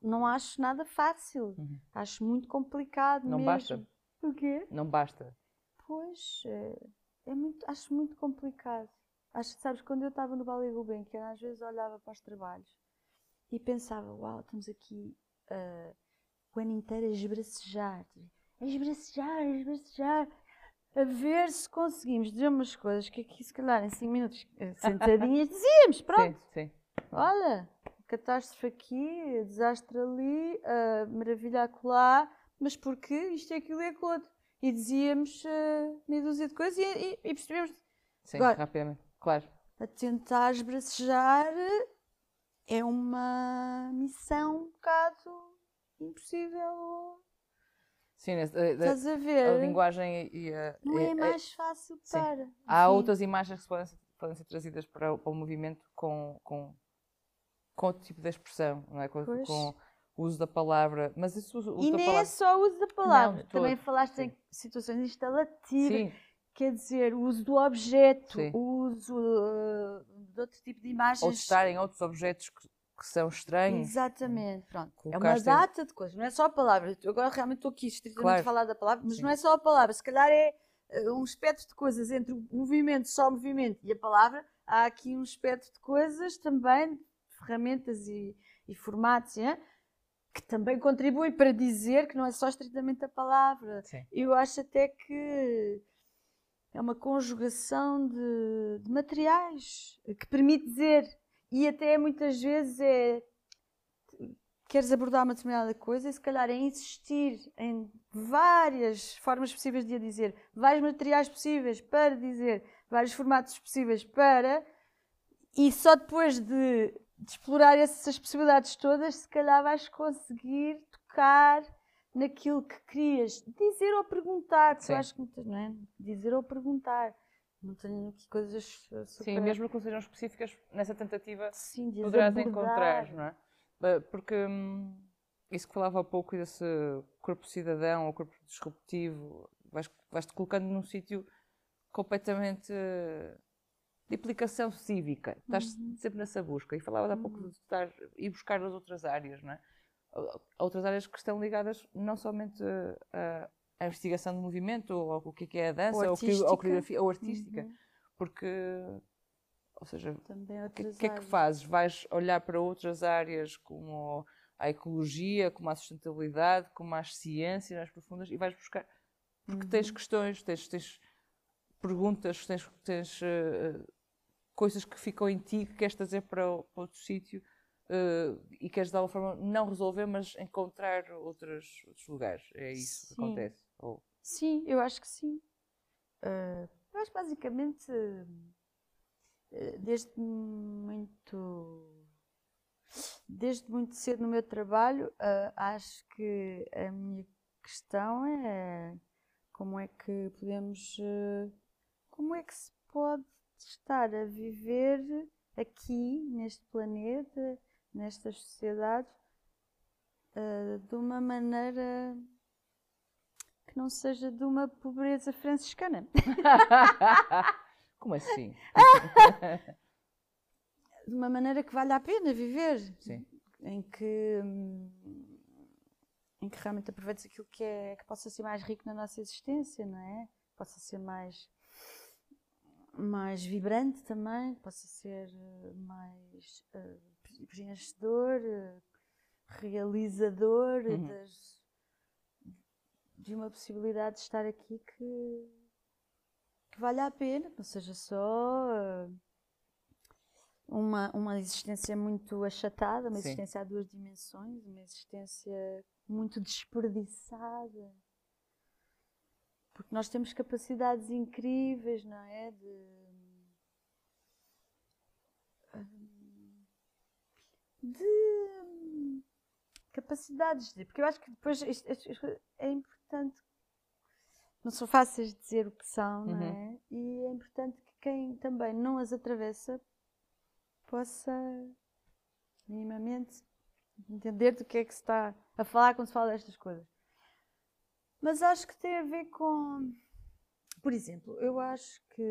não acho nada fácil. Uhum. Acho muito complicado Não mesmo. basta. O quê? não basta. Pois, é, é muito, acho muito complicado. Acho que, sabes, quando eu estava no Vale Gulbenkian, às vezes olhava para os trabalhos e pensava, uau, estamos aqui ah, o ano inteiro a esbracejar. A esbracejar, a esbracejar. A ver se conseguimos dizer umas coisas que aqui, se calhar, em 5 minutos, eh, sentadinhas, (laughs) dizíamos, pronto. Sim, sim. Olha, catástrofe aqui, desastre ali, ah, maravilha acolá, mas porque isto é aquilo e aquilo outro. E dizíamos ah, meia dúzia de coisas e, e, e percebemos Sim, Agora- rapidamente. Claro. a tentar esbracejar é uma missão um bocado impossível. Sim, a, Estás a ver? a linguagem e a. Não é a- mais fácil sim. para. Há Enfim. outras imagens que podem ser, podem ser trazidas para, o- para o movimento com, com, com outro tipo de expressão, não é? Com, Pois. com o uso da palavra. Mas isso uso, E nem é palavra. só o uso da palavra. de Também falaste sim. em situações instalativas. Sim, Quer dizer, o uso do objeto, Sim. o uso uh, de outro tipo de imagens. ou de estar em outros objetos que, que são estranhos. Exatamente, pronto. É uma data de coisas, não é só a palavra. Eu Agora realmente estou aqui estritamente Claro. a falar da palavra, mas Sim. não é só a palavra. Se calhar é uh, um espectro de coisas entre o movimento, só o movimento e a palavra. Há aqui um espectro de coisas também, ferramentas e, e formatos, é? que também contribuem para dizer que não é só estritamente a palavra. Sim. Eu acho até que é uma conjugação de, de materiais que permite dizer, e até muitas vezes é. Queres abordar uma determinada coisa e se calhar é insistir em várias formas possíveis de a dizer, vários materiais possíveis para dizer, vários formatos possíveis para, e só depois de, de explorar essas possibilidades todas, se calhar vais conseguir tocar naquilo que querias dizer ou perguntar, Sim. eu acho que muitas, não é? Dizer ou perguntar. Não tenho aqui coisas uh, super... Sim, mesmo que não sejam específicas, nessa tentativa Sim, de poderás encontrar, não é? Eh, Porque hum, isso que falava há pouco desse corpo cidadão ou corpo disruptivo, vais- vais-te colocando num sítio completamente eh, de implicação cívica. Estás Uhum. sempre nessa busca. E falavas há pouco de estar ir buscar as outras áreas, não é? A- a Outras áreas que estão ligadas não somente à, investigação do movimento, ou ao que é que é a dança, Ou ou, cri- ou artística. coreografia, ou artística. Uhum. Porque, ou seja, o que, que é que áreas. fazes? Vais olhar para outras áreas como a ecologia, como a sustentabilidade, como as ciências mais profundas e vais buscar. Porque tens Uhum. questões, tens, tens perguntas, tens, tens eh, coisas que ficam em ti que queres trazer para, o- para outro sítio eh, e queres de alguma forma não resolver, mas encontrar outros, outros lugares. É isso que Sim. acontece. Ou- Sim, eu acho que sim. Eu acho que basicamente eh, desde muito desde muito cedo no meu trabalho ah, acho que a minha questão é como é que podemos como é que se pode estar a viver aqui neste planeta nestas sociedades ah, de uma maneira que não seja de uma pobreza franciscana. (laughs) Como assim? (laughs) De uma maneira que vale a pena viver. Sim. Em que, em que realmente aproveites aquilo que, é, que possa ser mais rico na nossa existência, não é? Possa ser mais, mais vibrante também, possa ser eh, mais eh, preenchedor, eh, realizador Uhum. das, de uma possibilidade de estar aqui que, que valha a pena, não seja só eh, uma, uma existência muito achatada, uma Sim. existência a duas dimensões, uma existência muito desperdiçada. porque nós temos capacidades incríveis, não é? De, de capacidades de. Porque eu acho que depois isto, isto é importante. Não são fáceis de dizer o que são, não é? Uhum. E é importante que quem também não as atravessa possa minimamente entender do que é que se está a falar quando se fala destas coisas. Mas acho que tem a ver com. Por exemplo, eu acho que.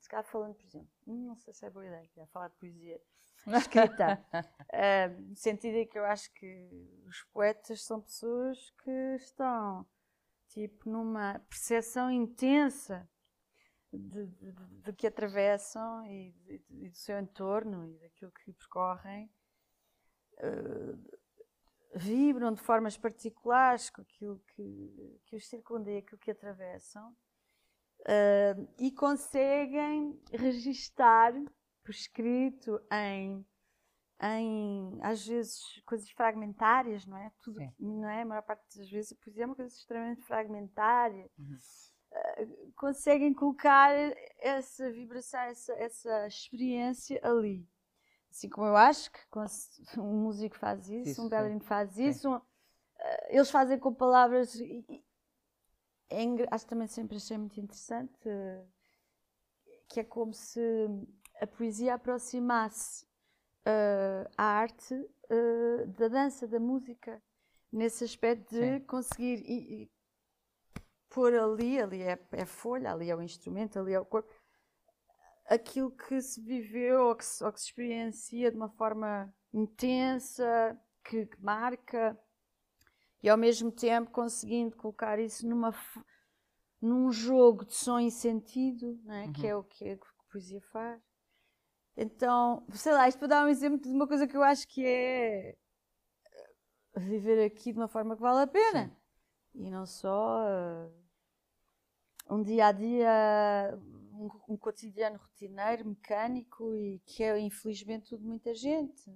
Se calhar falando, por exemplo, não sei se é boa ideia, já falar de poesia (laughs) escrita. uh, no sentido em que eu acho que os poetas são pessoas que estão, tipo, numa percepção intensa de que atravessam e, e, do seu entorno e daquilo que percorrem. Uh, vibram de formas particulares com aquilo que, que os circunda e aquilo que atravessam uh, e conseguem registar por escrito em, em às vezes coisas fragmentárias, não é? Tudo, não é? A maior parte das vezes a poesia é uma coisa extremamente fragmentária. Uhum. Uh, conseguem colocar essa vibração, essa, essa experiência ali. Assim como eu acho que um músico faz isso, isso um bailarino faz isso, um, uh, eles fazem com palavras. E, e, é, acho que também sempre achei muito interessante uh, que é como se a poesia aproximasse uh, a arte da dança, da música, nesse aspecto de Sim. conseguir e, e pôr ali, ali é, é folha, ali é o instrumento, ali é o corpo aquilo que se viveu ou que se, ou que se experiencia de uma forma intensa, que, que, marca, e ao mesmo tempo conseguindo colocar isso numa, num jogo de som e sentido, é? uhum. que é o que a poesia faz. Então, sei lá, isto para dar um exemplo de uma coisa que eu acho que é eh, viver aqui de uma forma que vale a pena. Sim. E não só uh, um dia a dia um, um cotidiano rotineiro, mecânico e que é infelizmente tudo muita gente.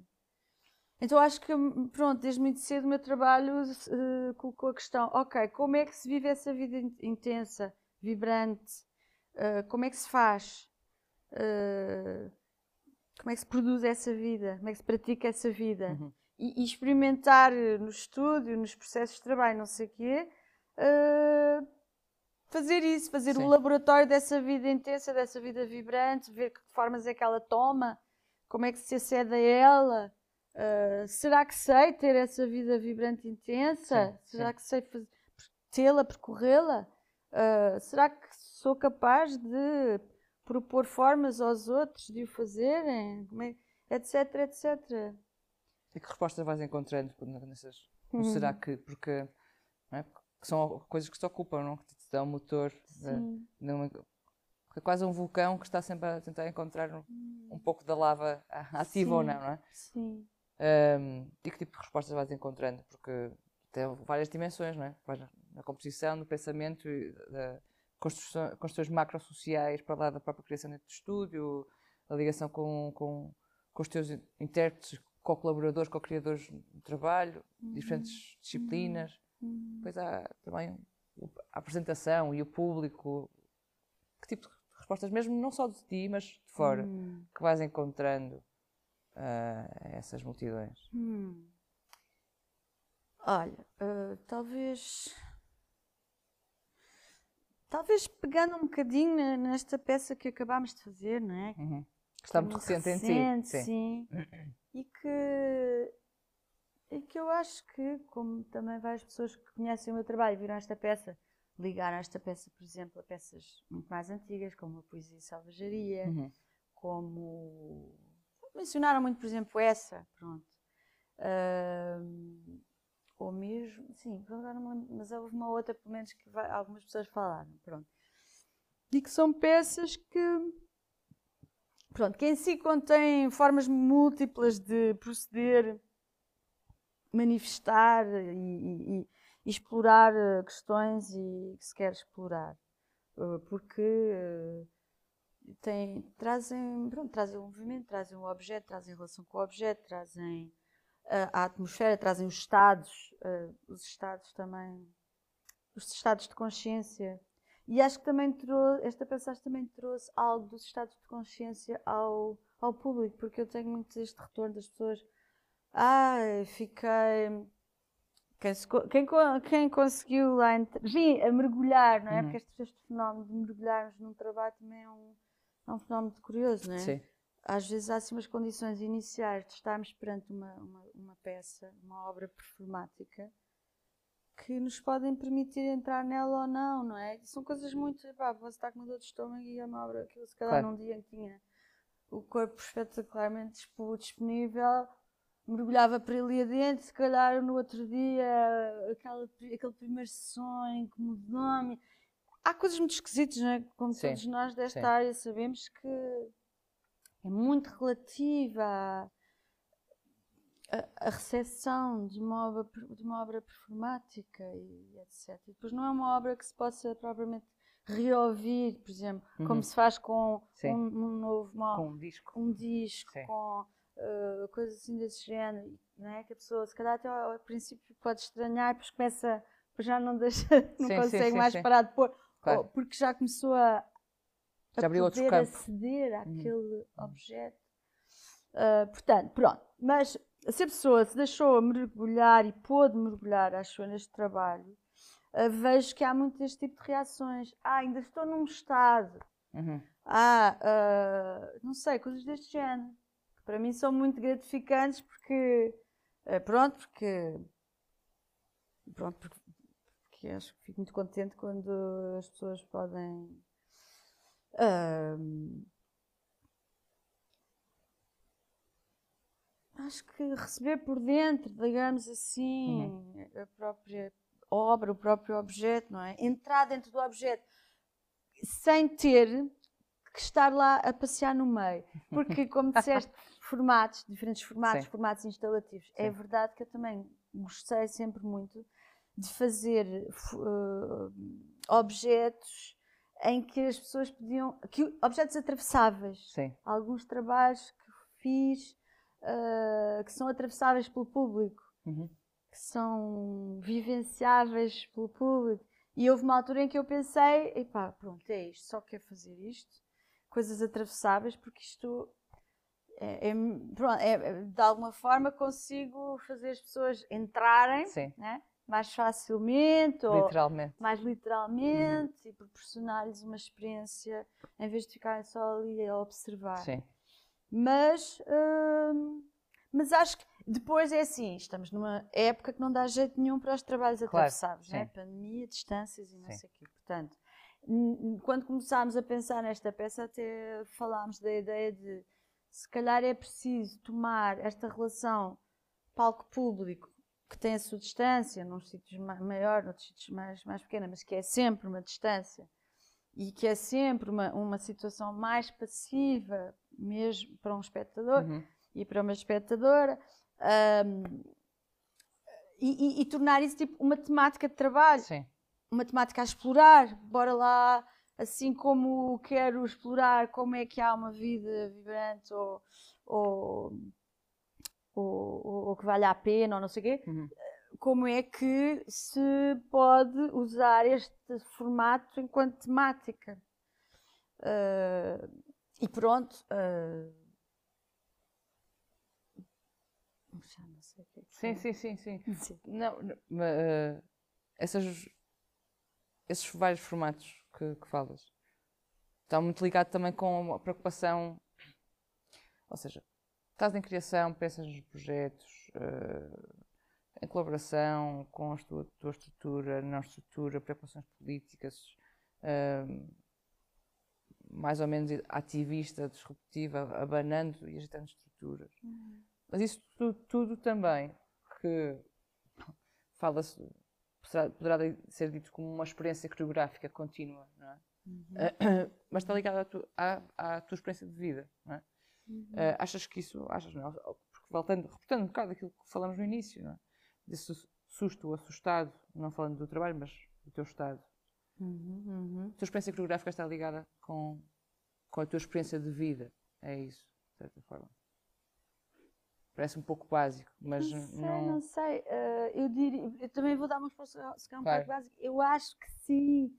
Então acho que, pronto, desde muito cedo o meu trabalho uh, colocou a questão, ok, como é que se vive essa vida intensa, vibrante? Uh, como é que se faz? Uh, como é que se produz essa vida? Como é que se pratica essa vida? Uhum. E, e, experimentar no estúdio, nos processos de trabalho, não sei o quê, fazer isso, fazer Sim. um laboratório dessa vida intensa, dessa vida vibrante, ver que formas é que ela toma, como é que se acede a ela. Uh, será que sei ter essa vida vibrante intensa? Sim, será sim. que sei tê-la, percorrê-la? Uh, será que sou capaz de propor formas aos outros de o fazerem? É, etc, etc. E que respostas vais encontrando nessas? Uhum. Será que, porque, é? que são coisas que se ocupam, não? é um motor, de, é quase um vulcão que está sempre a tentar encontrar um, hum. um pouco da lava ativa ou não, não é? Sim. Um, e que tipo de respostas vais encontrando? Porque tem várias dimensões, não é? Na composição, no pensamento, da construções macro-sociais para lá da própria criação dentro do estúdio, a ligação com, com, com os teus intérpretes, co-colaboradores, co-criadores do trabalho, uhum. diferentes disciplinas. Uhum. Depois há também a apresentação e o público, que tipo de respostas, mesmo não só de ti, mas de fora, hum. que vais encontrando uh, essas multidões? Hum. Olha, uh, talvez. Talvez pegando um bocadinho nesta peça que acabámos de fazer, não é? Uhum. Que está muito recente, recente em ti. Sim. sim. e que e que eu acho que, como também várias pessoas que conhecem o meu trabalho viram esta peça, ligaram esta peça, por exemplo, a peças muito mais antigas, como a Poesia e Salvajaria, uhum. como. Mencionaram muito, por exemplo, essa, pronto. Uh, ou mesmo, sim, mas houve uma outra, pelo menos, que vai, algumas pessoas falaram, pronto. E que são peças que, pronto, que em si contêm formas múltiplas de proceder manifestar e, e, e explorar eh, questões e que se quer explorar. Eh, porque eh, tem, trazem, pronto, trazem o movimento, trazem o objeto, trazem relação com o objeto, trazem a, atmosfera, trazem os estados, os estados também, os estados de consciência. E acho que também trouxe, esta passagem também trouxe algo dos estados de consciência ao, ao público, porque eu tenho muito este retorno das pessoas. Ah, fiquei. Quem, quem, quem conseguiu lá vir a mergulhar, não é? Uhum. Porque este, este fenómeno de mergulharmos num trabalho também é um, é um fenómeno curioso, não é? Sim. Às vezes há assim umas condições iniciais de estarmos perante uma, uma, uma peça, uma obra performática, que nos podem permitir entrar nela ou não, não é? São coisas muito. Pá, você está com uma dor de estômago e é uma obra que se calhar claro. num dia em que tinha o corpo espetacularmente disponível, mergulhava para ali adentro, se calhar no outro dia aquela, aquele primeiro sonho incomodou-me. Há coisas muito esquisitas, não é? Como sim, todos nós desta sim. área sabemos que é muito relativa a, a recepção de uma, obra, de uma obra performática e etc. E depois não é uma obra que se possa propriamente reouvir, por exemplo, uhum. como se faz com um, um, novo com um disco, um disco com uh, coisas assim desse género, não é? Que a pessoa, se calhar, até ao, ao princípio pode estranhar, depois começa, depois já não deixa, (laughs) não sim, consegue sim, mais sim, parar de pôr, claro. porque já começou a, a já abriu poder aceder àquele uhum. objeto. Uh, portanto, pronto. Mas se a pessoa se deixou mergulhar e pôde mergulhar, acho eu, neste trabalho, uh, vejo que há muito deste tipo de reações. Ah, ainda estou num estado. Uhum. Ah, uh, não sei, coisas deste género. Que para mim são muito gratificantes porque, pronto, porque, pronto, porque, porque, acho que fico muito contente quando as pessoas podem. Uh, acho que receber por dentro, digamos assim, uhum. a própria obra, o próprio objeto, não é? Entrar dentro do objeto sem ter que estar lá a passear no meio. Porque, (laughs) como disseste, formatos, diferentes formatos, Sim. formatos instalativos. É Sim. É verdade que eu também gostei sempre muito de fazer uh, objetos em que as pessoas podiam. Que, objetos atravessáveis. Sim. Alguns trabalhos que fiz uh, que são atravessáveis pelo público, uhum. que são vivenciáveis pelo público. E houve uma altura em que eu pensei, epá, pronto, é isto, só quero fazer isto, coisas atravessáveis, porque isto é, é, pronto, é, de alguma forma consigo fazer as pessoas entrarem né? Mais facilmente, literalmente. ou mais literalmente, uhum. e proporcionar-lhes uma experiência em vez de ficarem só ali a observar. Sim. Mas, hum, mas acho que depois é assim, estamos numa época que não dá jeito nenhum para os trabalhos claro, atravessados, né? Pandemia, distâncias e não sim. sei o quê. Portanto, quando começámos a pensar nesta peça, até falámos da ideia de se calhar é preciso tomar esta relação palco-público, que tem a sua distância, num sítios maior, noutros sítios mais, mais pequena, mas que é sempre uma distância e que é sempre uma, uma situação mais passiva, mesmo para um espectador uhum. e para uma espectadora, um, e, e, e, tornar isso tipo uma temática de trabalho, Sim. uma temática a explorar. Bora lá, assim como quero explorar como é que há uma vida vibrante ou, ou, ou, ou que vale a pena ou não sei o quê. Uhum como é que se pode usar este formato enquanto temática. Uh, e pronto. Uh, não sei o que é que sim, sim, sim, sim, sim. Não, não uh, essas, esses vários formatos que, que falas estão muito ligados também com a preocupação. Ou seja, estás em criação, pensas nos projetos. Uh, em colaboração com a tua, tua estrutura, não estrutura, preocupações políticas, uh, mais ou menos ativista, disruptiva, abanando e agitando estruturas. Uhum. Mas isso tudo, tudo, também que fala-se, poderá, ser dito como uma experiência coreográfica contínua, não é? Uhum. Uh, (clears throat) mas está ligado à, tu, à, à, tua experiência de vida, não é? Uhum. Uh, achas que isso, achas não? Porque voltando, repetindo um bocado aquilo que falamos no início, não é? desse susto, assustado, não falando do trabalho, mas do teu estado. Uhum, uhum. A tua experiência coreográfica está ligada com, com a tua experiência de vida. É isso, de certa forma. Parece um pouco básico, mas não sei, não... não sei. Uh, eu, diria, eu também vou dar uma resposta se um claro. pouco básica. Eu acho que sim.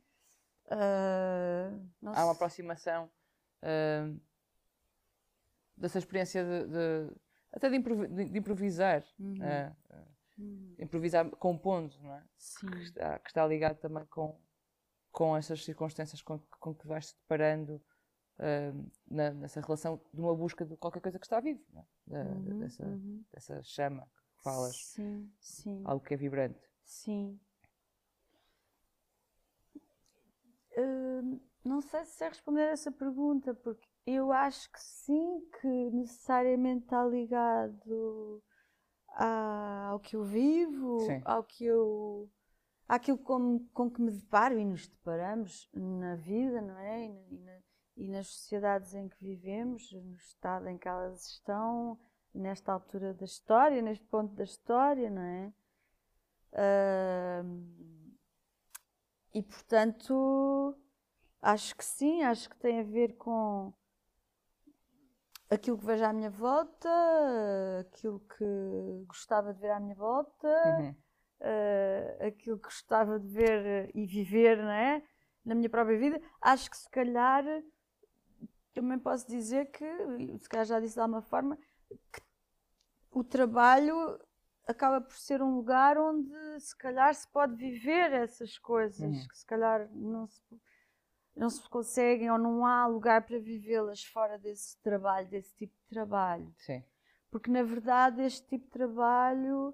Uh, Há uma aproximação uh, dessa experiência de, de até de, improvi de improvisar, Uhum. uh, Uhum. improvisar compondo, não é? Sim. Que está, que está ligado também com, com essas circunstâncias com, com que vais te deparando uh, na, nessa relação de uma busca de qualquer coisa que está vivo, é? Uhum, dessa, uhum. dessa chama que falas, Sim, sim. algo que é vibrante. Sim. Hum, não sei se sei responder essa pergunta, porque eu acho que sim, que necessariamente está ligado à- ao que eu vivo, Sim. ao que eu. àquilo com, com que me deparo e nos deparamos na vida, não é? E, na- e na- nas sociedades em que vivemos, no estado em que elas estão, nesta altura da história, neste ponto da história, não é? Ahm, e portanto, acho que sim, acho que tem a ver com aquilo que vejo à minha volta, aquilo que gostava de ver à minha volta, Uhum. eh, aquilo que gostava de ver e viver, não é? Na minha própria vida. Acho que se calhar também posso dizer que, se calhar já disse de alguma forma, que o trabalho acaba por ser um lugar onde se calhar se pode viver essas coisas, Uhum. que se calhar não se, não se conseguem ou não há lugar para vivê-las fora desse trabalho, desse tipo de trabalho. Sim. Porque na verdade este tipo de trabalho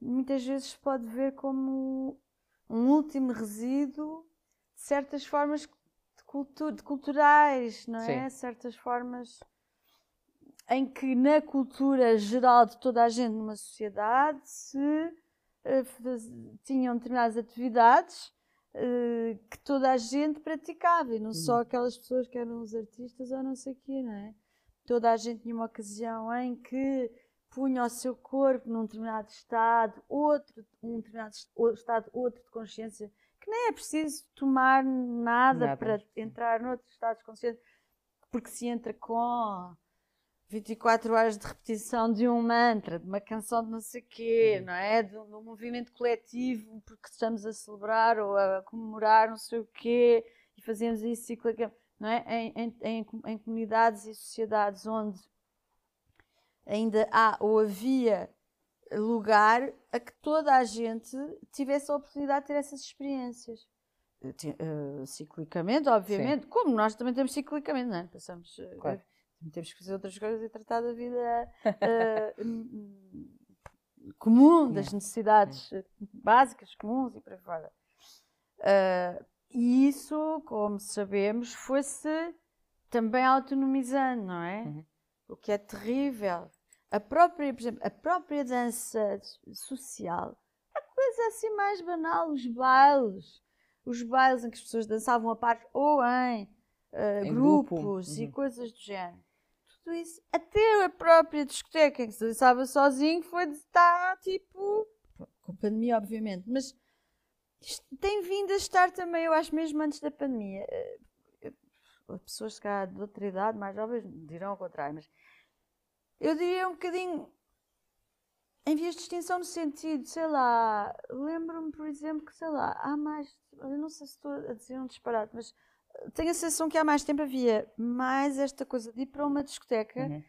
muitas vezes se pode ver como um último resíduo de certas formas de, cultu de culturais, não é? Certas formas em que na cultura geral de toda a gente numa sociedade se faz- tinham determinadas atividades eh, que toda a gente praticava e não só aquelas pessoas que eram os artistas ou não sei o quê, não é? Toda a gente tinha uma ocasião em que punha o seu corpo num determinado estado, outro, um determinado estado, outro de consciência, que nem é preciso tomar nada, Nada. para entrar noutro estado de consciência, porque se entra com 24 horas de repetição de um mantra, de uma canção de não sei quê, não é? De um, de um movimento coletivo, porque estamos a celebrar ou a comemorar não sei o quê, e fazemos isso ciclicamente, não é? Em, em, em, em comunidades e sociedades onde ainda há ou havia lugar a que toda a gente tivesse a oportunidade de ter essas experiências. Eh, ciclicamente, obviamente, como nós também temos ciclicamente, não é? Passamos, eh, Claro. Temos que fazer outras coisas e tratar da vida hum, hum, comum, das necessidades eh, básicas, comuns e por aí fora. Eh, e isso, como sabemos, foi-se também autonomizando, não é? Uhum. O que é terrível. A própria, por exemplo, a própria dança social, a coisa assim mais banal, os bailes, os bailes em que as pessoas dançavam a par ou em, eh, Em grupo. grupos e Uhum. coisas do género. Isso, até a própria discoteca que se dançava sozinho, foi de estar tipo. com pandemia, obviamente, mas tem vindo a estar também, eu acho, mesmo antes da pandemia. Eh, Pessoas se calhar de outra idade, mais jovens, dirão ao contrário, mas eu diria um bocadinho em vias de extinção no sentido, sei lá, lembro-me, por exemplo, que sei lá, há mais, eu não sei se estou a dizer um disparate, mas tenho a sensação que há mais tempo havia mais esta coisa de ir para uma discoteca Uhum.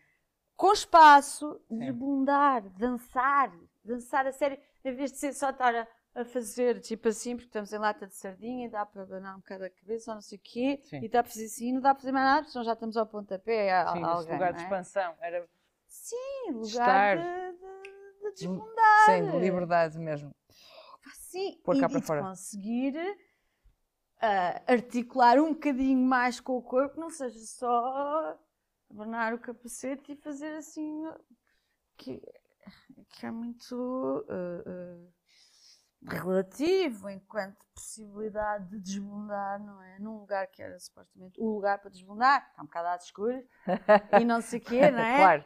com espaço, Sim. desbundar, dançar, dançar a sério, em vez de ser só estar a, a fazer tipo assim, porque estamos em lata de sardinha e dá para abanar um bocado a cabeça ou não sei o quê, Sim. e dá para fazer assim, não dá para fazer mais nada, porque senão já estamos ao pontapé a, Sim, a alguém, lugar de é? expansão. Era Sim, lugar de, de, de desbundar. sem de liberdade mesmo. Sim, Pôr e, cá e para de fora. conseguir ah, articular um bocadinho mais com o corpo, não seja só abanar o capacete e fazer assim, que, que é muito ah, ah, relativo enquanto possibilidade de desbundar, não é? Num lugar que era supostamente o lugar para desbundar, está um bocado às escuras e não sei o quê, não é? Claro.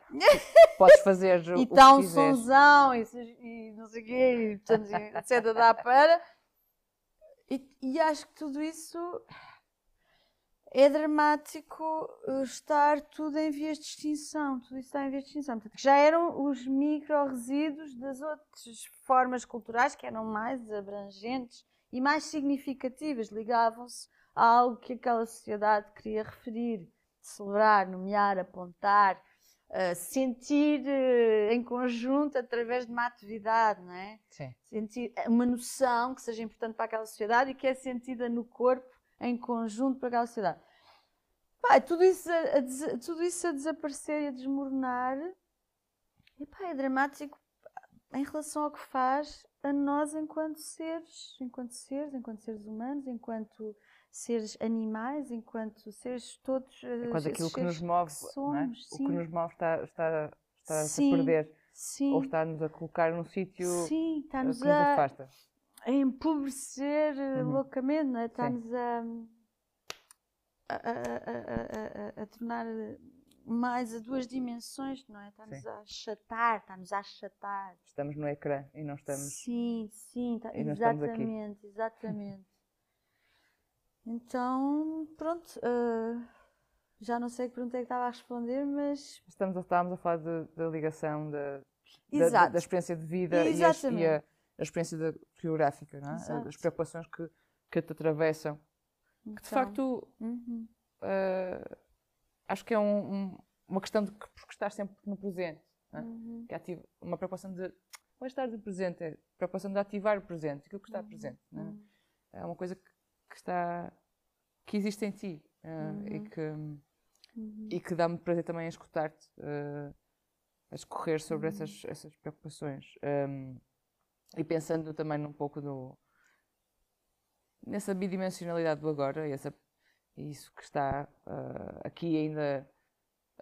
Podes fazer o, (laughs) e o que está um sonzão e, e não sei o quê, e portanto, e etc. dá para. E, acho que tudo isso é dramático uh, estar tudo em vias de extinção. Tudo isso está em vias de extinção. Portanto, já eram os micro-resíduos das outras formas culturais que eram mais abrangentes e mais significativas, ligavam-se a algo que aquela sociedade queria referir, celebrar, nomear, apontar, uh, sentir uh, em conjunto através de uma atividade, não é? Sim. Sentir uma noção que seja importante para aquela sociedade e que é sentida no corpo em conjunto para aquela sociedade. Pá, tudo, isso a, a, tudo isso a desaparecer e a desmoronar e, pá, é dramático em relação ao que faz a nós enquanto seres, enquanto seres, enquanto seres humanos, enquanto seres animais, enquanto seres todos. Enquanto aquilo que nos move, que somos, é? o que nos move está, está, está a perder. Sim. Ou está-nos a colocar num sítio sim, está-nos que nos a, afasta. A empobrecer uhum. loucamente, não é? Está-nos a, a, a, a, tornar mais a duas dimensões, não é? Está-nos a achatar, está-nos a achatar. Estamos no ecrã e não estamos. Sim, sim, tá, exatamente, exatamente. Então, pronto, uh, já não sei que pergunta é que estava a responder, mas. Estamos, estávamos a falar da ligação da, da, da, experiência de vida e, a, e a, a, experiência da, geográfica, não é? Exato. as preocupações que, que te atravessam. Então, que de então, facto. Uhum. Uh, acho que é um, um, uma questão de que, porque estar sempre no presente. É? Uhum. Que ativa, uma preocupação de. Não é estar no presente, é preocupação de ativar o presente, aquilo que está uhum. presente. É? É uma coisa que, que, está. que existe em ti uh, e que. Uhum. E que dá-me prazer também a escutar-te, uh, a escorrer sobre uhum. essas, essas preocupações. Um, e pensando também num pouco no, nessa bidimensionalidade do agora, e essa isso que está uh, aqui ainda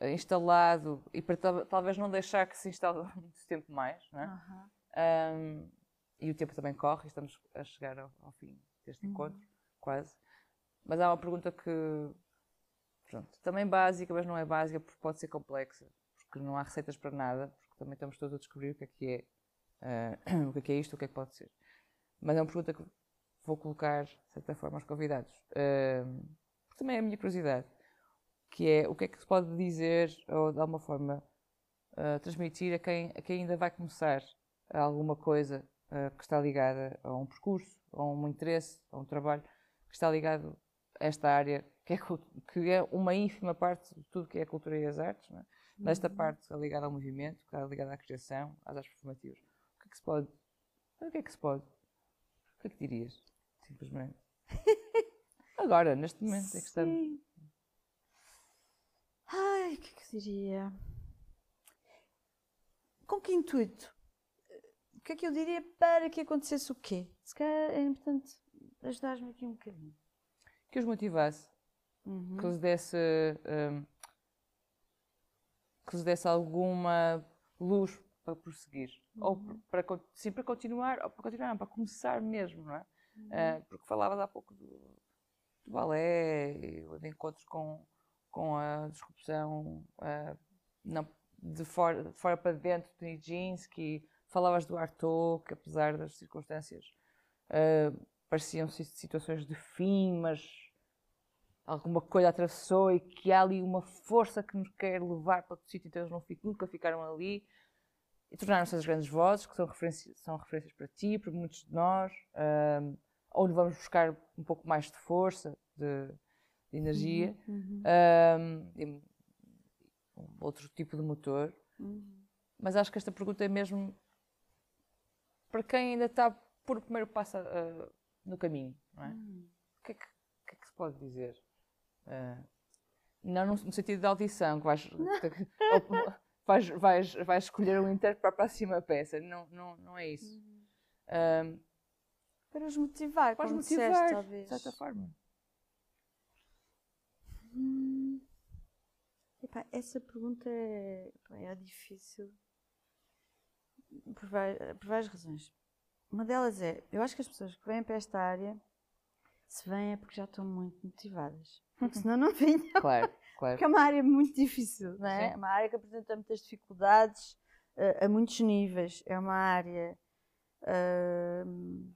instalado e para talvez não deixar que se instale (laughs) muito tempo mais, não é? Uhum. Um, e o tempo também corre, estamos a chegar ao, ao fim deste uhum. encontro, quase. Mas há uma pergunta que, pronto, também básica, mas não é básica porque pode ser complexa, porque não há receitas para nada, porque também estamos todos a descobrir o que é que é, uh, (clears throat) o que é que é isto, o que é que pode ser. Mas é uma pergunta que vou colocar, de certa forma, aos convidados. Uh, também é a minha curiosidade, que é o que é que se pode dizer ou de alguma forma uh, transmitir a quem, a quem ainda vai começar alguma coisa que está ligada a um percurso, a um interesse, a um trabalho que está ligado a esta área, que é, que é uma ínfima parte de tudo que é a cultura e as artes, é? nesta uhum. parte ligada ao movimento, está ligada à criação, às artes performativas. O que é que se pode? O que é que se pode? O que é que dirias? Simplesmente. (laughs) Agora, neste momento é que estamos. Ai, o que é que diria? Com que intuito? O que é que eu diria para que acontecesse o quê? Se calhar é importante ajudar-me aqui um bocadinho. Que os motivasse. Uhum. Que os desse. Um, que os desse alguma luz para prosseguir. Uhum. Ou para, sim, para continuar, ou para continuar, não, para começar mesmo, não é? Uhum. Uh, porque falavas há pouco do, do balé, de encontros com, com a disrupção uh, não, de, fora, de fora para dentro de Nijinsky, falavas do Artaud, que apesar das circunstâncias uh, pareciam situações de fim, mas alguma coisa atravessou e que há ali uma força que nos quer levar para outro sítio, então eles não ficam, nunca ficaram ali e tornaram-se as grandes vozes, que são referências, são referências para ti, para muitos de nós. Uh, onde vamos buscar um pouco mais de força, de, de energia, uhum, uhum. Um, outro tipo de motor. Uhum. Mas acho que esta pergunta é mesmo para quem ainda está por o primeiro passo uh, no caminho, não é? Uhum. O, que é que, que, é que, se pode dizer? Uh, não no, no, sentido da audição, que vais, vais, vais, vais escolher um intérprete para a próxima peça. Não, não, não é isso. Uhum. Para os motivar, para os motivar, disseste, talvez. De certa forma. Hum. Epá, essa pergunta é, é difícil por, por várias razões. Uma delas é, eu acho que as pessoas que vêm para esta área, se vêm é porque já estão muito motivadas. Porque senão não (laughs) vinham. Claro, claro. Porque é uma área muito difícil, não é? É uma área que apresenta muitas dificuldades uh, a muitos níveis. É uma área uh,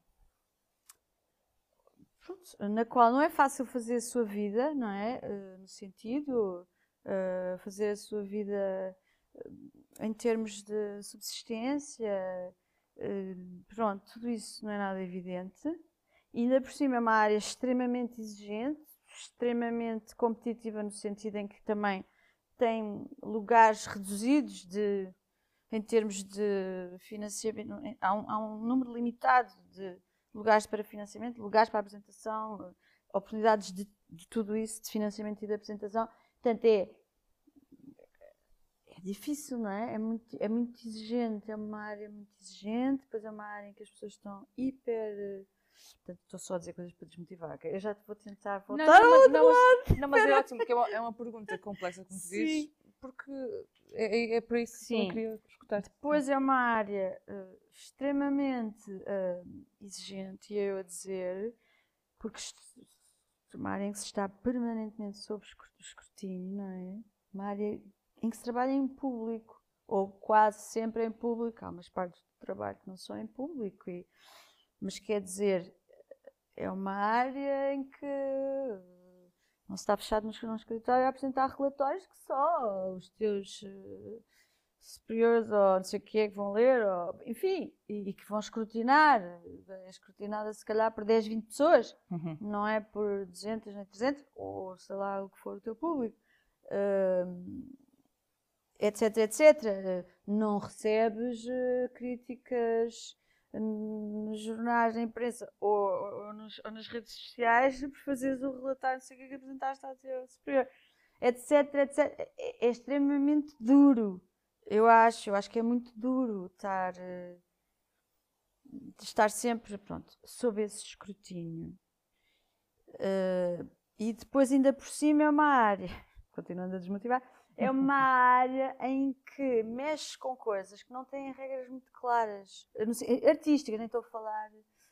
pronto, na qual não é fácil fazer a sua vida, não é? Uh, no sentido, uh, fazer a sua vida em termos de subsistência, pronto, tudo isso não é nada evidente. E ainda por cima é uma área extremamente exigente, extremamente competitiva no sentido em que também tem lugares reduzidos de, em termos de financiamento, há um, há um número limitado de lugares para financiamento, lugares para apresentação, oportunidades de, de tudo isso, de financiamento e de apresentação. Portanto, é, é difícil, não é? É muito, é muito exigente, é uma área muito exigente, depois é uma área em que as pessoas estão hiper Portanto, estou só a dizer coisas para desmotivar. Eu já te vou tentar voltar não, não, não, mas, não, mas é ótimo, porque é uma, é uma pergunta complexa, como tu dizes, porque é, é, é para isso Sim. que eu queria escutar. Depois é uma área uh, extremamente uh, exigente, e eu a dizer, porque uma área em que se está permanentemente sob escrutínio, não é? Uma área em que se trabalha em público, ou quase sempre em público. Há umas partes do trabalho que não são em público e mas quer dizer, é uma área em que não se está fechado no escritório a apresentar relatórios que só os teus uh, superiores ou não sei o que é que vão ler, ou, enfim, e, e, que vão escrutinar. É escrutinada se calhar por 10, 20 pessoas, uhum. não é por 200 nem 300, ou sei lá o que for o teu público. Uh, etc, etc. Não recebes uh, críticas nos jornais, na imprensa ou, ou, nos, ou, nas redes sociais por fazeres o relatório, não sei o que, que apresentaste ao teu superior, etc, etc. É, é, extremamente duro, eu acho, eu acho que é muito duro estar, uh, estar sempre, pronto, sob esse escrutínio. Uh, e depois ainda por cima é uma área, (laughs) continuando a desmotivar, é uma (laughs) área em que mexe com coisas que não têm regras muito claras. Sei, artísticas, nem estou a falar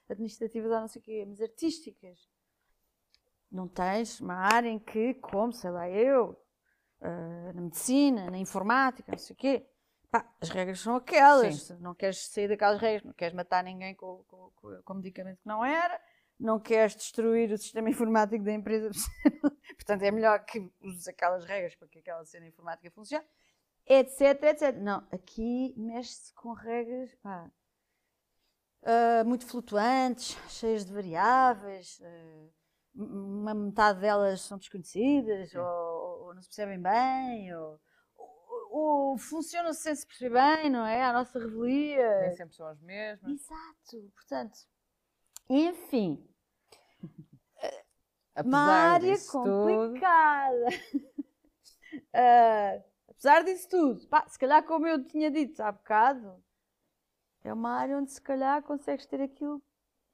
administrativas ou não sei o quê, mas artísticas. Não tens uma área em que, como, sei lá, eu, uh, na medicina, na informática, não sei o quê, pá, as regras são aquelas. Sim. Não queres sair daquelas regras, não queres matar ninguém com, com, com, com medicamento que não era não queres destruir o sistema informático da empresa, (laughs) portanto é melhor que uses aquelas regras para que aquela cena informática funcione, etc, etc. Não, aqui mexe-se com regras pá, uh, muito flutuantes, cheias de variáveis, uh, uma metade delas são desconhecidas, ou, ou, não se percebem bem, ou, ou funcionam sem se perceber bem, não é? A nossa revelia. Nem sempre são as mesmas. Exato, portanto, enfim, uma área complicada. uh, (laughs) apesar disso tudo, pá, se calhar, como eu tinha dito há bocado, é uma área onde se calhar consegues ter aquilo,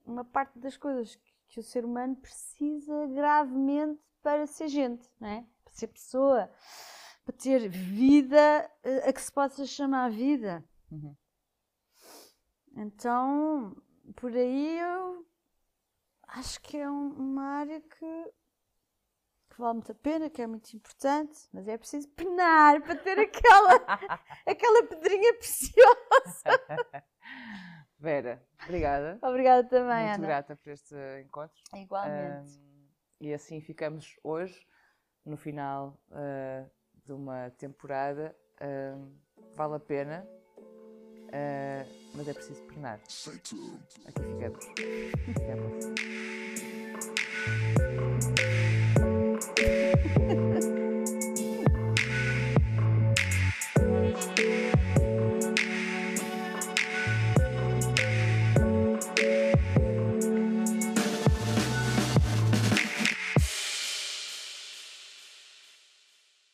uma parte das coisas que, que o ser humano precisa gravemente para ser gente, não é? para ser pessoa, para ter vida a que se possa chamar vida. Uhum. Então, por aí eu acho que é um, uma área que, que, vale muito a pena, que é muito importante, mas é preciso penar para ter aquela, (laughs) aquela pedrinha preciosa. (laughs) Vera, obrigada. Obrigada também, muito Ana. Muito grata por este encontro. Igualmente. Um, e assim ficamos hoje, no final uh, de uma temporada. Uh, vale a pena Uh, mas é preciso pernar. Aqui ficamos. Aqui ficamos. (laughs)